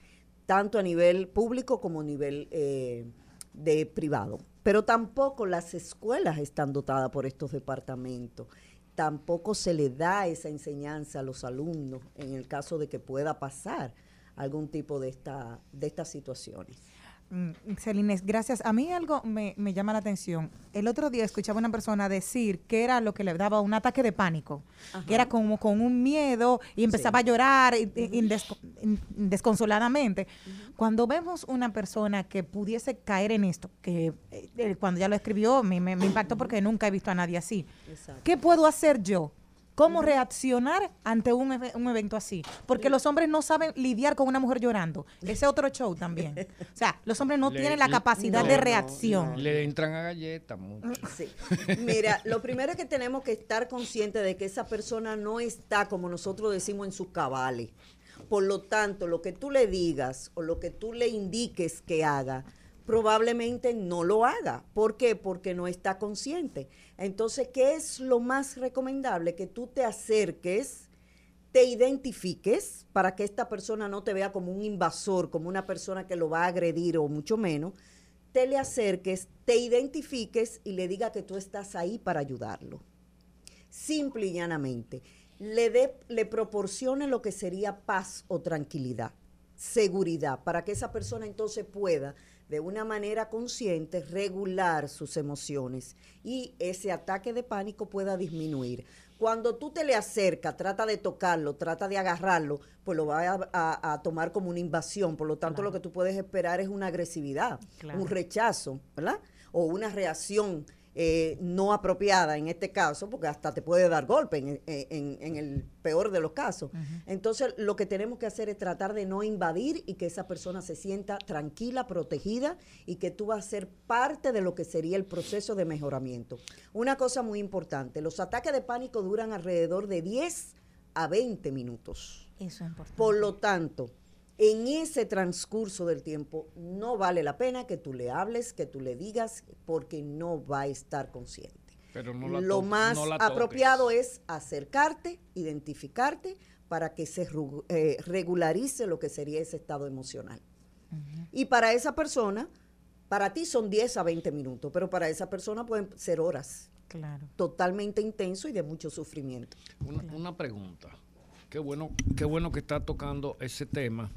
tanto a nivel público como a nivel eh, de privado. Pero tampoco las escuelas están dotadas por estos departamentos. Tampoco se le da esa enseñanza a los alumnos en el caso de que pueda pasar algún tipo de, esta, de estas situaciones. Mm, Celines, gracias. A mí algo me, me llama la atención. El otro día escuchaba una persona decir que era lo que le daba un ataque de pánico, que era como con un miedo y empezaba a llorar y- y- desconsoladamente. Cuando vemos una persona que pudiese caer en esto, que eh, cuando ya lo escribió me, me- me impactó porque nunca he visto a nadie así. ¿Qué puedo hacer yo? ¿Cómo reaccionar ante un, eve- un evento así? Porque los hombres no saben lidiar con una mujer llorando. Ese otro show también. O sea, los hombres no Le- tienen la capacidad no, de no, reacción. Le entran a galletas mucho. Sí. Mira, lo primero es que tenemos que estar conscientes de que esa persona no está, como nosotros decimos, en sus cabales. Por lo tanto, lo que tú le digas o lo que tú le indiques que haga, probablemente no lo haga. ¿Por qué? Porque no está consciente. Entonces, ¿qué es lo más recomendable? Que tú te acerques, te identifiques para que esta persona no te vea como un invasor, como una persona que lo va a agredir o mucho menos, te le acerques, te identifiques y le diga que tú estás ahí para ayudarlo. Simple y llanamente. Le, dé- le proporcione lo que sería paz o tranquilidad, seguridad, para que esa persona entonces pueda de una manera consciente regular sus emociones y ese ataque de pánico pueda disminuir. Cuando tú te le acercas, trata de tocarlo, trata de agarrarlo, pues lo va a, a- a tomar como una invasión. Por lo tanto, lo que tú puedes esperar es una agresividad, Claro. un rechazo, ¿verdad? O una reacción eh, no apropiada en este caso, porque hasta te puede dar golpe en, en- en el peor de los casos. Entonces, lo que tenemos que hacer es tratar de no invadir y que esa persona se sienta tranquila, protegida y que tú vas a ser parte de lo que sería el proceso de mejoramiento. Una cosa muy importante, los ataques de pánico duran alrededor de 10 a 20 minutos. Eso es importante. Por lo tanto, en ese transcurso del tiempo no vale la pena que tú le hables, que tú le digas, porque no va a estar consciente. Pero no la Lo más no la toques. apropiado es acercarte, identificarte, para que se eh, regularice lo que sería ese estado emocional. Y para esa persona, para ti son 10 a 20 minutos, pero para esa persona pueden ser horas. Claro. Totalmente intenso y de mucho sufrimiento. Una, una pregunta. Qué bueno, qué bueno que está tocando ese tema,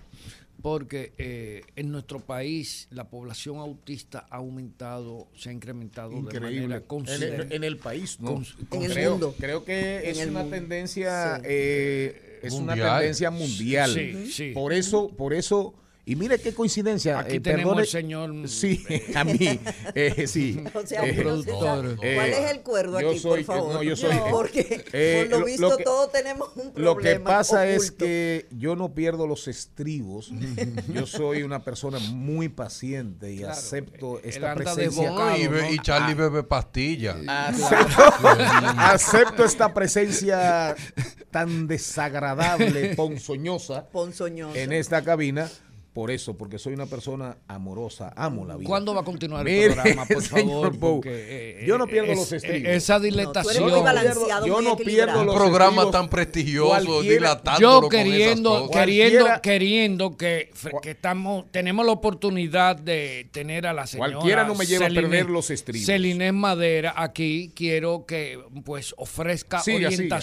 porque eh, en nuestro país la población autista ha aumentado, se ha incrementado de Increíble. manera En el, considerable. en el país, ¿no? Cons- En el creo, mundo. creo que En es una mundo. tendencia, Sí. eh, es una Mundial. tendencia mundial. Sí, sí. Por eso, por eso, y mire qué coincidencia. Aquí eh, tenemos perdone- al señor, Sí, a mí, eh, sí. O sea, Eh, eh, ¿Cuál es el cuerdo yo aquí, soy- por favor? no, yo soy- Porque Eh, por lo, lo- visto lo que- todos tenemos un problema Lo que pasa es que yo no pierdo los estribos. yo soy una persona muy paciente y Claro, acepto esta presencia. desbocado, y, be- ¿no? y Charlie bebe pastilla. Acepto, acepto esta presencia tan desagradable, ponzoñosa, Ponzoñosa. en esta cabina. Por eso, porque soy una persona amorosa, amo la vida. ¿Cuándo va a continuar el Mire, programa, por favor? Porque, eh, yo no pierdo es- los estribos. Esa dilatación. balanceado, yo no pierdo Un los programa estribos. tan prestigioso, dilatándolo yo con esas queriendo, queriendo, queriendo que, que estamos, tenemos la oportunidad de tener a la señora. Cualquiera no me lleva a perder los estribos. Celine Madera aquí, quiero que pues ofrezca Siga, siga.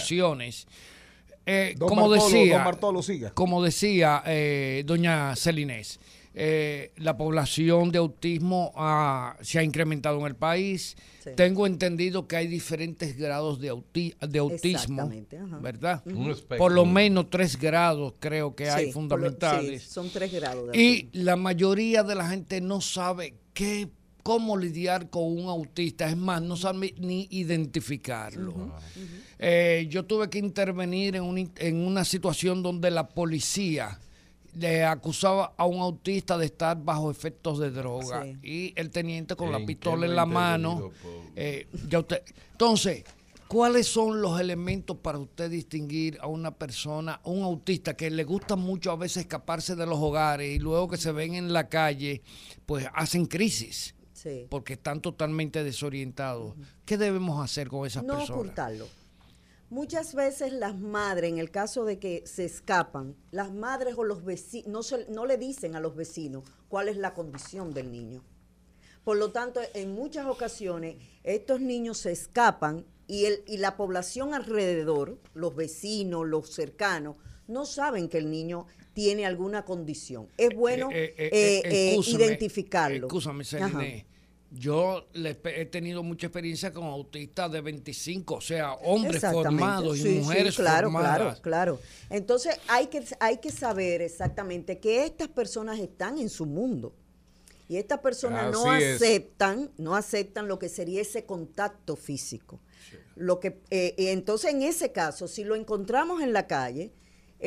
Eh, Don como Bartolo, decía, don Bartolo, siga. como decía eh, doña Celinés, eh, la población de autismo ah, se ha incrementado en el país. Sí. Tengo entendido que hay diferentes grados de, auti- de autismo. ¿verdad? Por lo menos tres grados creo que hay lo- fundamentales. sí, son tres grados. de Y la mayoría de la gente no sabe qué, cómo lidiar con un autista. Es más, no sabe ni identificarlo. Eh, yo tuve que intervenir en, un in- en una situación donde la policía le acusaba a un autista de estar bajo efectos de droga Sí. y el teniente con la ¿En pistola en la mano. eh, ya usted, entonces, ¿cuáles son los elementos para usted distinguir a una persona, un autista que le gusta mucho a veces escaparse de los hogares y luego que se ven en la calle, pues hacen crisis? Sí. porque están totalmente desorientados. ¿Qué debemos hacer con esas no personas? ocultarlo. Muchas veces las madres, en el caso de que se escapan, las madres o los vecinos no, se- no le dicen a los vecinos cuál es la condición del niño. Por lo tanto, en muchas ocasiones estos niños se escapan y, el, y la población alrededor, los vecinos, los cercanos, no saben que el niño tiene alguna condición. Es bueno Eh, eh, eh, eh, eh, excúsame, identificarlo. Excúsame. Celine. Yo le he tenido mucha experiencia con autistas de 25, o sea, hombres Exactamente. formados Sí, y sí, mujeres claro, formadas. Claro, claro. Entonces hay que, hay que saber exactamente que estas personas están en su mundo. Y estas personas no aceptan, no aceptan lo que sería ese contacto físico. Lo que, eh, y entonces, en ese caso, si lo encontramos en la calle,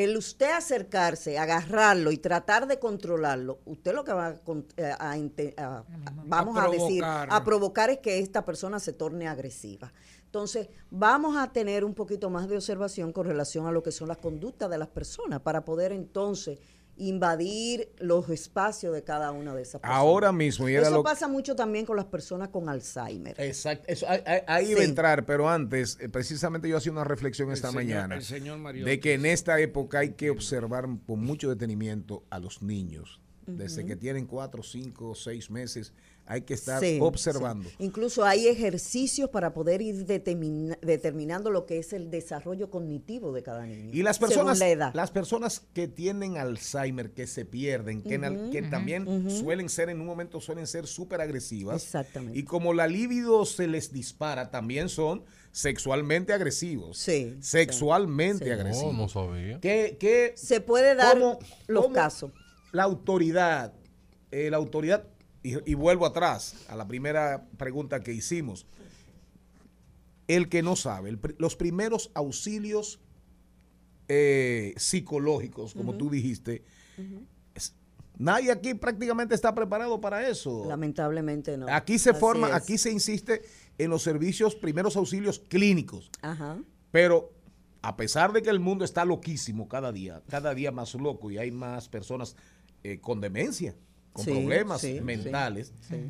el usted acercarse, agarrarlo y tratar de controlarlo, usted lo que va a, eh, a inte- a- a- vamos a, decir, provocar. a provocar es que esta persona se torne agresiva. Entonces, vamos a tener un poquito más de observación con relación a lo que son las conductas de las personas para poder entonces invadir los espacios de cada una de esas personas. Ahora mismo, y era Eso lo- pasa mucho también con las personas con Alzheimer. Exacto, eso, ahí, iba a entrar, pero antes, eh, precisamente yo hacía una reflexión esta señor- mañana el señor de que en esta época hay que observar con mucho detenimiento a los niños. Desde que tienen cuatro, cinco, seis meses, hay que estar Sí, observando. sí. Incluso hay ejercicios para poder ir determina- determinando lo que es el desarrollo cognitivo de cada niño. Y las según personas, la edad. las personas que tienen Alzheimer, que se pierden, que, también suelen ser en un momento suelen ser súper agresivas. Exactamente. Y como la libido se les dispara, también son sexualmente agresivos. Sí. Sexualmente Sí. agresivos. No, no sabía. ¿Qué, qué- Se puede dar cómo- los cómo casos. La autoridad, eh, la autoridad, y, y vuelvo atrás a la primera pregunta que hicimos. El que no sabe, el los primeros auxilios eh, psicológicos, como tú dijiste, es- nadie aquí prácticamente está preparado para eso. Lamentablemente no. Aquí se Así forma, es. aquí se insiste en los servicios, primeros auxilios clínicos. Ajá. Pero a pesar de que el mundo está loquísimo cada día, cada día más loco y hay más personas eh, con demencia, con Sí, problemas sí, mentales, sí.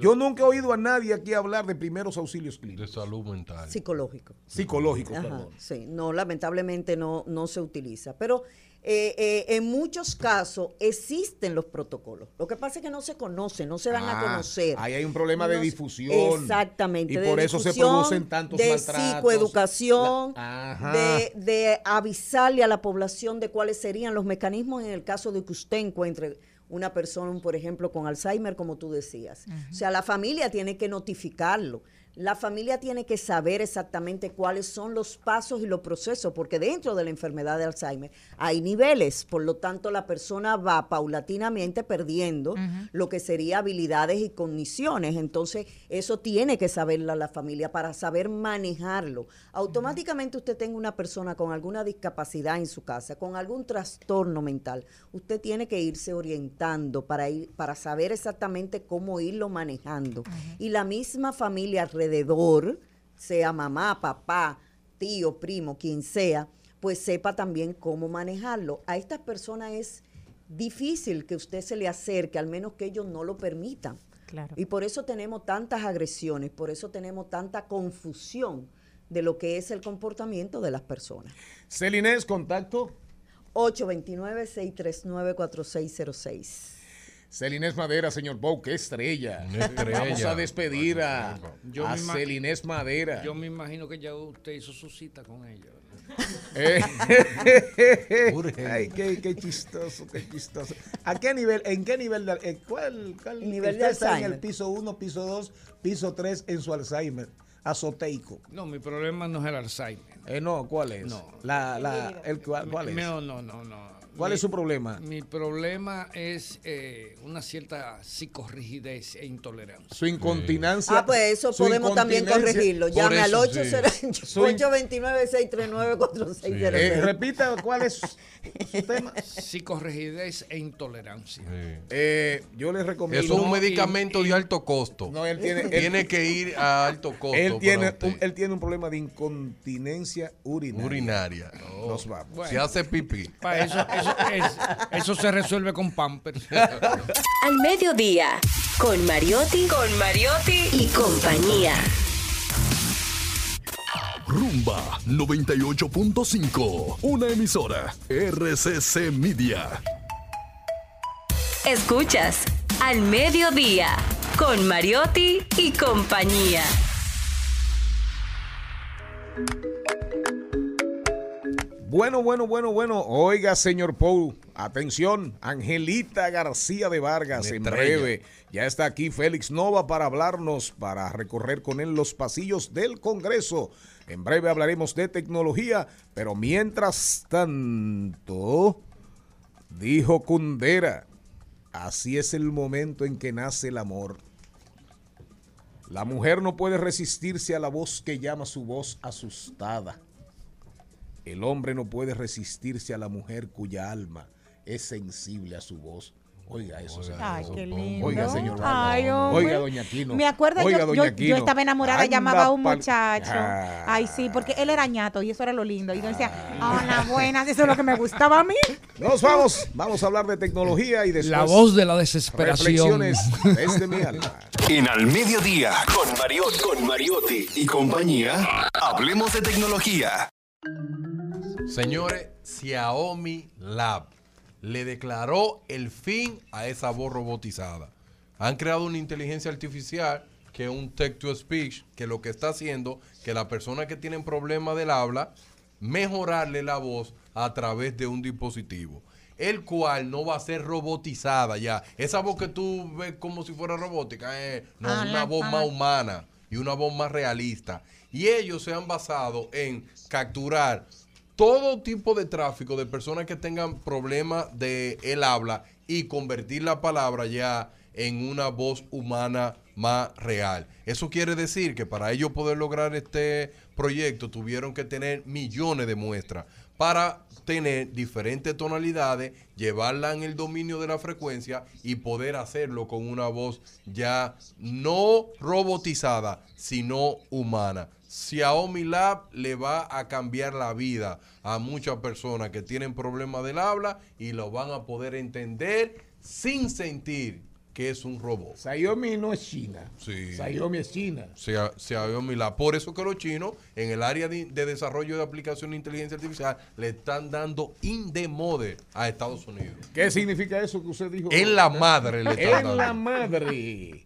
yo nunca he oído a nadie aquí hablar de primeros auxilios De clínicos, salud mental. Psicológico. psicológicos, Ajá, perdón. sí, no, lamentablemente no, no se utiliza. Pero eh, eh, en muchos casos existen los protocolos. Lo que pasa es que no se conocen, no se dan a Ah, conocer. ahí hay un problema de No difusión. Exactamente. Y de por eso se producen tantos de maltratos. psicoeducación, La- Ajá. de, de avisarle a la población de cuáles serían los mecanismos en el caso de que usted encuentre una persona, por ejemplo, con Alzheimer, como tú decías. O sea, la familia tiene que notificarlo. La familia tiene que saber exactamente cuáles son los pasos y los procesos, porque dentro de la enfermedad de Alzheimer hay niveles, por lo tanto la persona va paulatinamente perdiendo lo que sería habilidades y cogniciones, entonces eso tiene que saberla la familia para saber manejarlo. Automáticamente usted tenga una persona con alguna discapacidad en su casa, con algún trastorno mental, usted tiene que irse orientando para ir para saber exactamente cómo irlo manejando. Y la misma familia alrededor, sea mamá, papá, tío, primo, quien sea, pues sepa también cómo manejarlo. A estas personas es difícil que usted se le acerque, al menos que ellos no lo permitan. Claro. Y por eso tenemos tantas agresiones, por eso tenemos tanta confusión de lo que es el comportamiento de las personas. Celinés, contacto. 829-639-4606. Celinés Madera, señor Bow, qué estrella. Estrella. Vamos a despedir a, Yo Celinés Madera. Yo me imagino que ya usted hizo su cita con ella. Eh, Ay, qué, qué chistoso, qué chistoso. ¿A qué nivel? ¿En qué nivel? De, eh, ¿Cuál? cuál El nivel de está en el piso 1, piso 2, piso 3 en su Alzheimer? Azoteico. No, mi problema no es el Alzheimer. Eh, no, ¿cuál es? No. La, la, el, ¿cuál, cuál es? No, no, no, no. ¿Cuál Mi- es su problema? Mi problema es eh, una cierta psicorrigidez e intolerancia. Su incontinencia. Ah, pues eso podemos también corregirlo. Llame al eso, 8 sí. Su in- 829-639-4600. Eh, repita cuál es su tema. Psicorrigidez e intolerancia. Eh, yo les recomiendo. Eso es un No, medicamento de alto costo. No, él tiene- él- tiene que ir a alto costo. Él para tiene, un, él tiene un problema de incontinencia urinaria. urinaria. Nos vamos. Se hace pipí. Pa, eso, eso, es- eso se resuelve con Pampers. Al mediodía, con Mariotti, con Mariotti y compañía. Rumba 98.5. Una emisora. RCC Media. Escuchas Al mediodía, con Mariotti y compañía. Bueno, bueno, bueno, bueno. Oiga, señor Paul, atención, Angelita García de Vargas, en estrella. breve. Ya está aquí Félix Nova para hablarnos, para recorrer con él los pasillos del Congreso. En breve hablaremos de tecnología, pero mientras tanto, dijo Kundera, así es el momento en que nace el amor. La mujer no puede resistirse a la voz que llama su voz asustada. El hombre no puede resistirse a la mujer cuya alma es sensible a su voz. Oiga eso, señor. Ay, qué lindo. Oiga, señor. Ay. Oiga, doña Quino. Me acuerdo, Oiga, yo, estaba enamorada, Anda llamaba a un muchacho. Ah. Ay, sí, porque él era ñato y eso era lo lindo. Y yo decía, hola, buenas, eso es lo que me gustaba a mí. Nos vamos. Vamos a hablar de tecnología y después. La voz de la desesperación. Reflexiones desde mi alma. En Al Mediodía, con Mariotti, con Mariotti y compañía, hablemos de tecnología. Señores, Xiaomi Lab le declaró el fin a esa voz robotizada. Han creado una inteligencia artificial que es un text to speech que lo que está haciendo que la persona que tienen problema del habla mejorarle la voz a través de un dispositivo el cual no va a ser robotizada ya. Esa voz que tú ves como si fuera robótica, eh, no, Ah, una voz más humana y una voz más realista. Y ellos se han basado en capturar todo tipo de tráfico de personas que tengan problemas de el habla y convertir la palabra ya en una voz humana más real. Eso quiere decir que para ellos poder lograr este proyecto tuvieron que tener millones de muestras para tener diferentes tonalidades, llevarla en el dominio de la frecuencia y poder hacerlo con una voz ya no robotizada, sino humana. Xiaomi Lab le va a cambiar la vida a muchas personas que tienen problemas del habla y lo van a poder entender sin sentir que es un robot. Xiaomi no es China. Sí. Xiaomi es China. Xia- Xiaomi Lab. Por eso que los chinos, en el área de, de desarrollo de aplicación de inteligencia artificial, le están dando in the mode a Estados Unidos. ¿Qué significa eso que usted dijo? En la madre le están En la madre.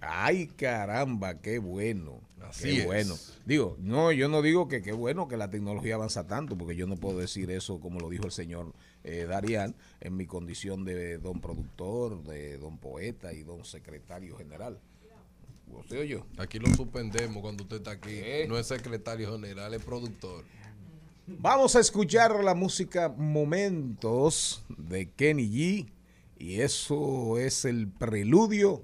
Ay, caramba, qué bueno. Así qué es. bueno. Digo, no, yo no digo que qué bueno que la tecnología avanza tanto, porque yo no puedo decir eso como lo dijo el señor eh, Darian, en mi condición de don productor, de don poeta y don secretario general. ¿Usted o yo? Aquí lo suspendemos cuando usted está aquí. No es secretario general, es productor. Vamos a escuchar la música Momentos de Kenny G. Y eso es el preludio,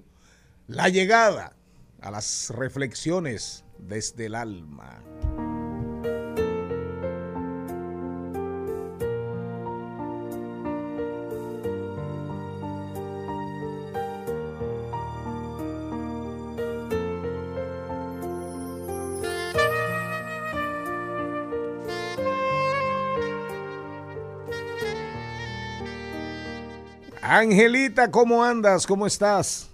la llegada a las reflexiones desde el alma. Angelita, ¿cómo andas? ¿Cómo estás?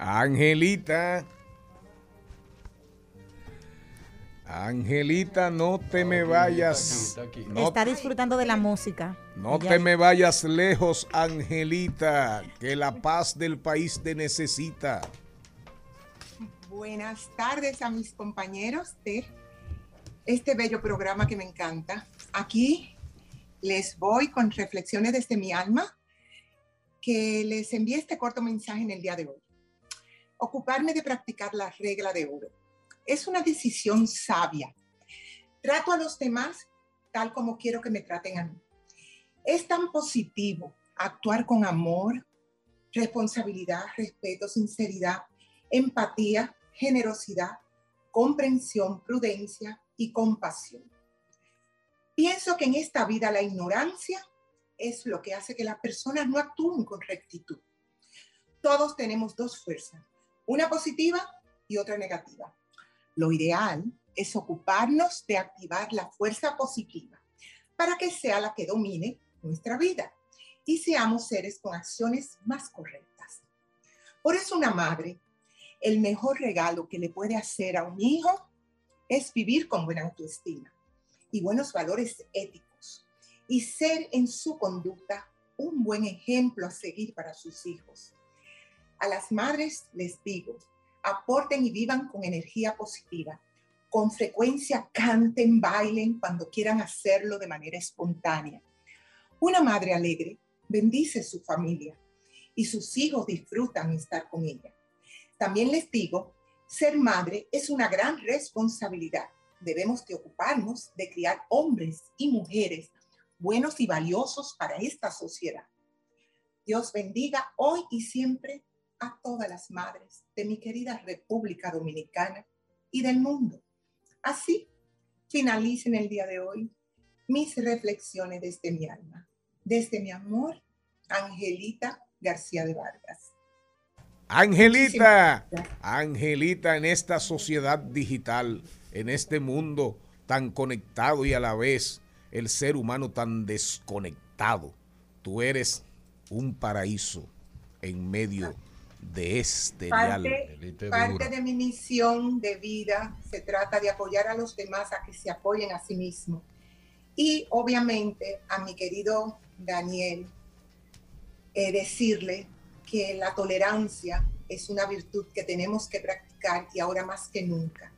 Angelita. Angelita, no te me vayas. No, Está disfrutando de la música. no te me vayas lejos, Angelita, que la paz del país te necesita. Buenas tardes a mis compañeros de este bello programa que me encanta. Aquí les voy con reflexiones desde mi alma que les envié este corto mensaje en el día de hoy. Ocuparme de practicar la regla de oro. Es una decisión sabia. Trato a los demás tal como quiero que me traten a mí. Es tan positivo actuar con amor, responsabilidad, respeto, sinceridad, empatía, generosidad, comprensión, prudencia y compasión. Pienso que en esta vida la ignorancia es lo que hace que las personas no actúen con rectitud. Todos tenemos dos fuerzas, una positiva y otra negativa. Lo ideal es ocuparnos de activar la fuerza positiva para que sea la que domine nuestra vida y seamos seres con acciones más correctas. Por eso una madre, el mejor regalo que le puede hacer a un hijo es vivir con buena autoestima y buenos valores éticos y ser en su conducta un buen ejemplo a seguir para sus hijos. A las madres les digo, aporten y vivan con energía positiva. Con frecuencia canten, bailen cuando quieran hacerlo de manera espontánea. Una madre alegre bendice su familia y sus hijos disfrutan estar con ella. También les digo, ser madre es una gran responsabilidad. Debemos de ocuparnos de criar hombres y mujeres buenos y valiosos para esta sociedad. Dios bendiga hoy y siempre a todas las madres de mi querida República Dominicana y del mundo. Así finalicen el día de hoy mis reflexiones desde mi alma, desde mi amor, Angelita García de Vargas. Angelita, Angelita, en esta sociedad digital, en este mundo tan conectado y a la vez el ser humano tan desconectado, tú eres un paraíso en medio de este. Parte, parte de mi misión de vida se trata de apoyar a los demás a que se apoyen a sí mismos. Y obviamente a mi querido Daniel, eh, decirle que la tolerancia es una virtud que tenemos que practicar y ahora más que nunca.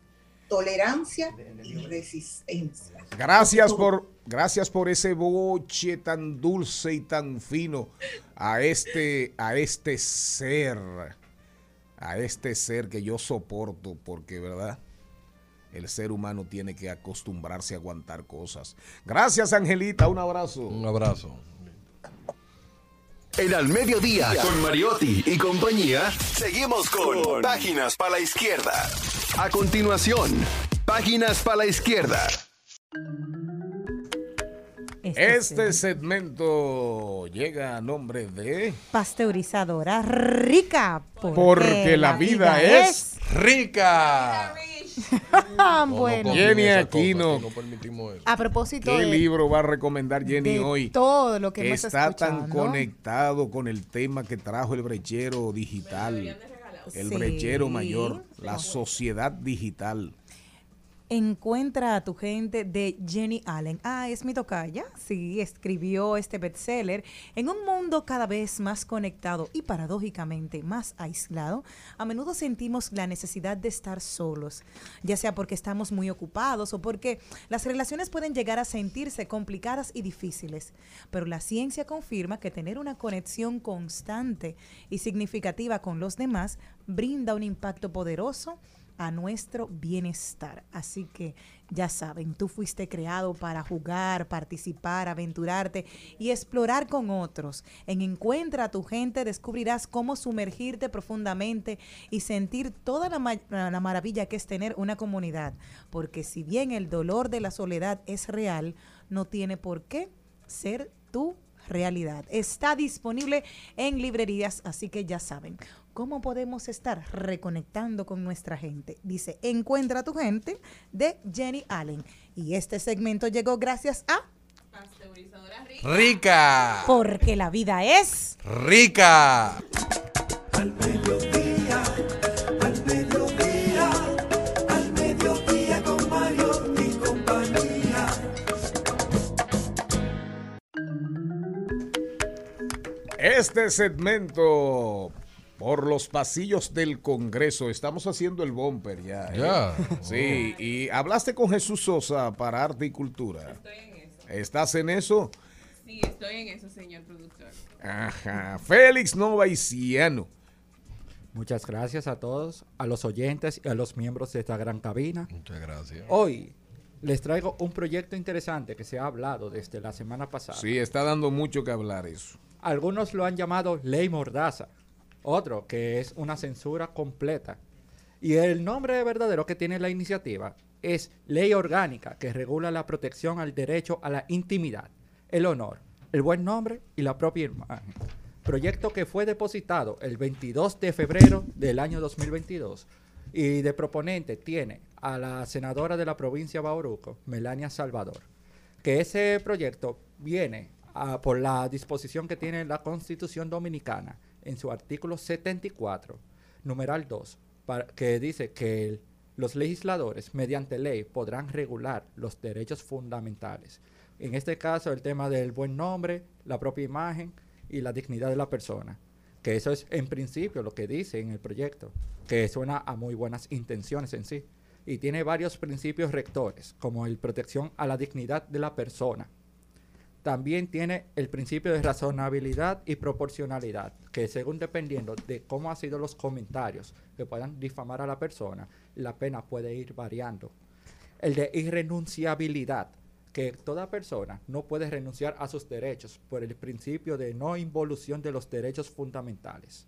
Tolerancia y resistencia. Gracias por, gracias por ese boche tan dulce y tan fino a este, a este ser, a este ser que yo soporto, porque verdad, el ser humano tiene que acostumbrarse a aguantar cosas. Gracias, Angelita, un abrazo. Un abrazo. En Al Mediodía, con Mariotti y compañía, seguimos con Páginas para la Izquierda. A continuación, Páginas para la Izquierda. Este segmento llega a nombre de... Pasteurizadora rica. Porque, la, vida, es rica. Bueno. Jenny Aquino. A propósito ¿Qué de- libro va a recomendar Jenny de hoy? todo lo que hemos está tan conectado con el tema que trajo el brechero digital. El Sí. brechero mayor, la sociedad digital. Encuentra a tu gente de Jenny Allen. Ah, es mi tocaya. Sí, escribió este bestseller. En un mundo cada vez más conectado y paradójicamente más aislado, a menudo sentimos la necesidad de estar solos, ya sea porque estamos muy ocupados o porque las relaciones pueden llegar a sentirse complicadas y difíciles. Pero la ciencia confirma que tener una conexión constante y significativa con los demás brinda un impacto poderoso a nuestro bienestar. Así que ya saben, tú fuiste creado para jugar, participar, aventurarte y explorar con otros. En Encuentra a tu gente descubrirás cómo sumergirte profundamente y sentir toda la, ma- la maravilla que es tener una comunidad. Porque si bien el dolor de la soledad es real, no tiene por qué ser tu realidad. Está disponible en librerías, así que ya saben. ¿Cómo podemos estar reconectando con nuestra gente? Dice, encuentra a tu gente de Jenny Allen. Y este segmento llegó gracias a... Rica. Porque la vida es... Rica. Al Este segmento, por los pasillos del Congreso. Estamos haciendo el bumper ya. ¿eh? Ya. Sí, y hablaste con Jesús Sosa para Arte y Cultura. Estoy en eso. ¿Estás en eso? Sí, estoy en eso, señor productor. Ajá. Félix Nova y Ciano. Muchas gracias a todos, a los oyentes y a los miembros de esta gran cabina. Muchas gracias. Hoy les traigo un proyecto interesante que se ha hablado desde la semana pasada. Sí, está dando mucho que hablar eso. Algunos lo han llamado ley mordaza, otro que es una censura completa. Y el nombre verdadero que tiene la iniciativa es ley orgánica que regula la protección al derecho a la intimidad, el honor, el buen nombre y la propia imagen. Proyecto que fue depositado el 22 de febrero del año 2022 y de proponente tiene a la senadora de la provincia de Bauruco, Melania Salvador, que ese proyecto viene por la disposición que tiene la Constitución Dominicana en su artículo 74, numeral 2, para- que dice que los legisladores mediante ley podrán regular los derechos fundamentales. En este caso, el tema del buen nombre, la propia imagen y la dignidad de la persona. Que eso es en principio lo que dice en el proyecto, que suena a muy buenas intenciones en sí. Y tiene varios principios rectores, como el protección a la dignidad de la persona. También tiene el principio de razonabilidad y proporcionalidad, que según dependiendo de cómo han sido los comentarios que puedan difamar a la persona, la pena puede ir variando. El de irrenunciabilidad, que toda persona no puede renunciar a sus derechos por el principio de no involución de los derechos fundamentales.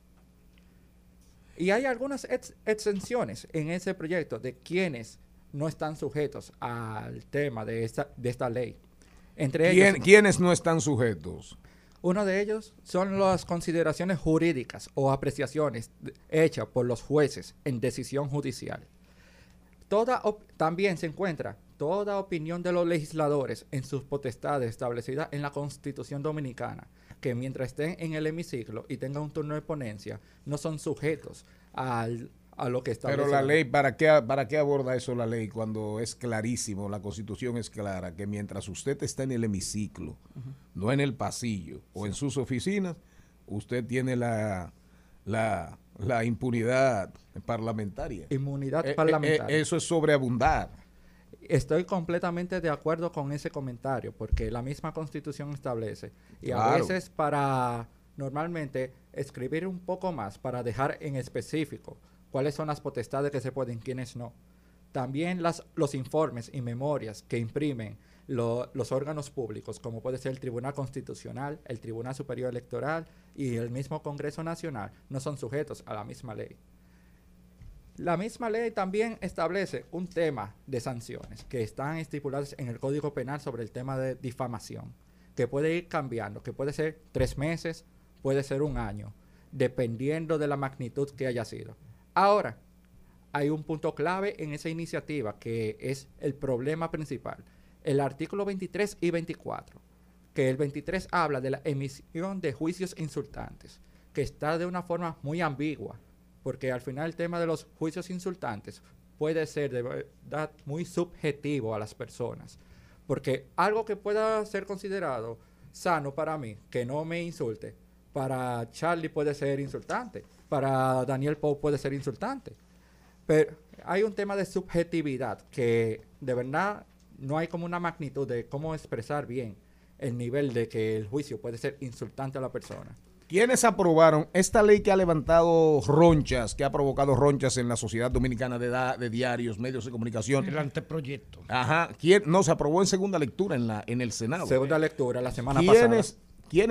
Y hay algunas ex- exenciones en ese proyecto de quienes no están sujetos al tema de esta ley. Entre ¿Quién- ellos, ¿Quiénes no están sujetos? uno de ellos son las consideraciones jurídicas o apreciaciones hechas por los jueces en decisión judicial. Toda también se encuentra toda opinión de los legisladores en sus potestades establecidas en la Constitución Dominicana, que mientras estén en el hemiciclo y tengan un turno de ponencia, no son sujetos al- a lo que establece. Pero la ley, ¿para qué, ¿para qué aborda eso la ley cuando es clarísimo, la constitución es clara, que mientras usted está en el hemiciclo, no en el pasillo o en sus oficinas, usted tiene la, la, la impunidad parlamentaria. Inmunidad Eh, eh, parlamentaria. eh, eso es sobreabundar. Estoy completamente de acuerdo con ese comentario, porque la misma constitución establece. Y a veces para, normalmente, escribir un poco más para dejar en específico cuáles son las potestades que se pueden, quiénes no. También las, los informes y memorias que imprimen lo- los órganos públicos, como puede ser el Tribunal Constitucional, el Tribunal Superior Electoral y el mismo Congreso Nacional, no son sujetos a la misma ley. La misma ley también establece un tema de sanciones que están estipuladas en el Código Penal sobre el tema de difamación, que puede ir cambiando, que puede ser tres meses, puede ser un año, dependiendo de la magnitud que haya sido. Ahora, hay un punto clave en esa iniciativa que es el problema principal, el artículo 23 y 24, que el 23 habla de la emisión de juicios insultantes, que está de una forma muy ambigua, porque al final el tema de los juicios insultantes puede ser de verdad muy subjetivo a las personas, porque algo que pueda ser considerado sano para mí, que no me insulte, para Charlie puede ser insultante, para Daniel Poe puede ser insultante. Pero hay un tema de subjetividad que de verdad no hay como una magnitud de cómo expresar bien el nivel de que el juicio puede ser insultante a la persona. ¿Quiénes aprobaron esta ley que ha levantado ronchas, que ha provocado ronchas en la sociedad dominicana de, da- de diarios, medios de comunicación? El anteproyecto. Ajá. ¿Quién, no, se aprobó en segunda lectura en, la, en el Senado. Segunda lectura la semana ¿Quiénes, pasada. ¿Quiénes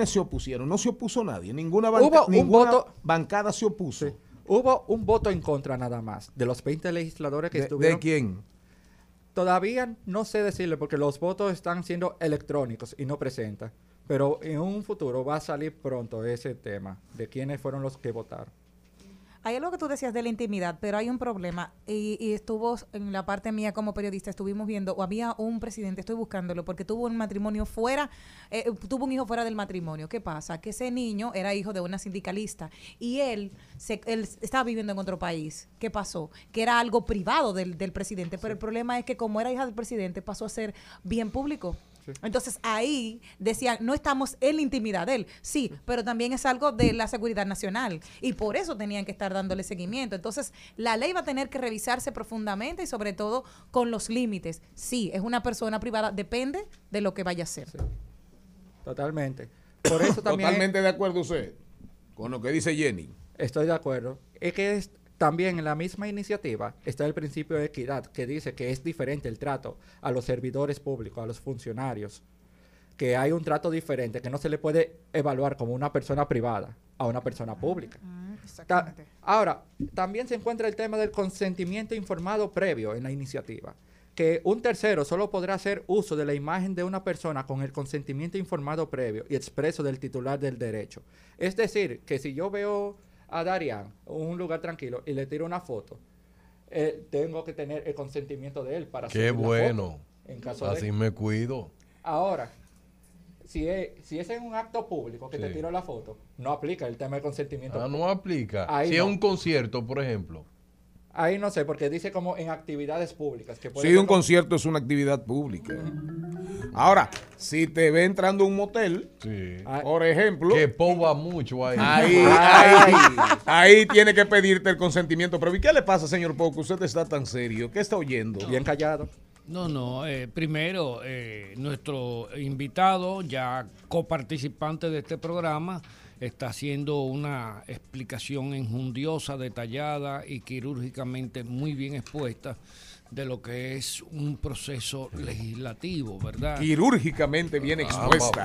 se opusieron? No se opuso nadie. Ninguna, banca- Hubo un ninguna voto- bancada se opuso. Hubo un voto en contra nada más de los 20 legisladores que ¿De, estuvieron. de quién? Todavía no sé decirle porque los votos están siendo electrónicos y no presentan. Pero en un futuro va a salir pronto ese tema de quiénes fueron los que votaron. Hay algo que tú decías de la intimidad, pero hay un problema. Y, y estuvo en la parte mía como periodista, estuvimos viendo, o había un presidente, estoy buscándolo, porque tuvo un matrimonio fuera, eh, tuvo un hijo fuera del matrimonio. ¿Qué pasa? Que ese niño era hijo de una sindicalista y él, se, él estaba viviendo en otro país. ¿Qué pasó? Que era algo privado del, del presidente, pero el problema es que como era hija del presidente, pasó a ser bien público. Entonces ahí decían, no estamos en la intimidad de él, sí, pero también es algo de la seguridad nacional y por eso tenían que estar dándole seguimiento. Entonces la ley va a tener que revisarse profundamente y sobre todo con los límites. Sí, es una persona privada, depende de lo que vaya a ser. Totalmente. Por eso también... Totalmente de acuerdo usted con lo que dice Jenny. Estoy de acuerdo. Es que es, también en la misma iniciativa está el principio de equidad, que dice que es diferente el trato a los servidores públicos, a los funcionarios, que hay un trato diferente, que no se le puede evaluar como una persona privada a una persona pública. Ta- ahora, también se encuentra el tema del consentimiento informado previo en la iniciativa, que un tercero solo podrá hacer uso de la imagen de una persona con el consentimiento informado previo y expreso del titular del derecho. Es decir, que si yo veo a Darian un lugar tranquilo y le tiro una foto, eh, tengo que tener el consentimiento de él para Qué subir la bueno. foto, en caso de- Así me cuido. Ahora, si es, si es en un acto público que te tiro la foto, no aplica el tema del consentimiento. Ah, no aplica. Ahí si no. es un concierto, por ejemplo. Ahí no sé, porque dice como en actividades públicas. Que puede Sí, un como- concierto es una actividad pública. Ahora, si te ve entrando a un motel, por ejemplo. Que poba mucho ahí. Ahí, Ay. ahí, ahí tiene que pedirte el consentimiento. Pero ¿y qué le pasa, señor Poco? Usted está tan serio. ¿Qué está oyendo? Bien callado. No, no. eh, primero, eh, nuestro invitado, ya coparticipante de este programa, está haciendo una explicación enjundiosa, detallada y quirúrgicamente muy bien expuesta de lo que es un proceso legislativo, ¿verdad? Quirúrgicamente bien expuesta.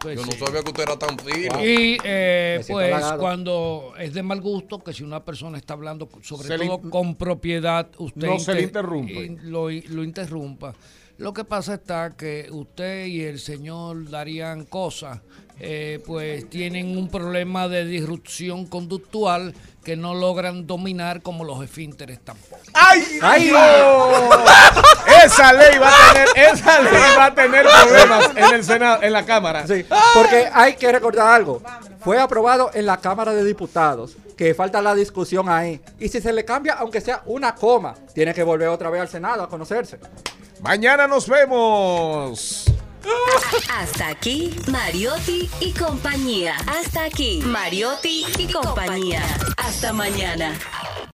Pues Yo no sí. sabía que usted era tan fino. Y eh, pues halagado. cuando es de mal gusto que si una persona está hablando sobre Se todo con propiedad, usted No se le inter- interrumpe. in- lo, lo interrumpa. Lo que pasa está que usted y el señor Darían Cosa eh, pues tienen un problema de disrupción conductual que no logran dominar como los esfínteres tampoco. ¡Ay! ¡Ay! no! Esa ley va a tener, esa ley va a tener problemas en el Senado, en la Cámara. Sí, porque hay que recordar algo. Fue aprobado en la Cámara de Diputados, que falta la discusión ahí. Y si se le cambia, aunque sea una coma, tiene que volver otra vez al Senado a conocerse. Mañana nos vemos. Hasta aquí, Mariotti y compañía. Hasta aquí, Mariotti y compañía. Hasta mañana.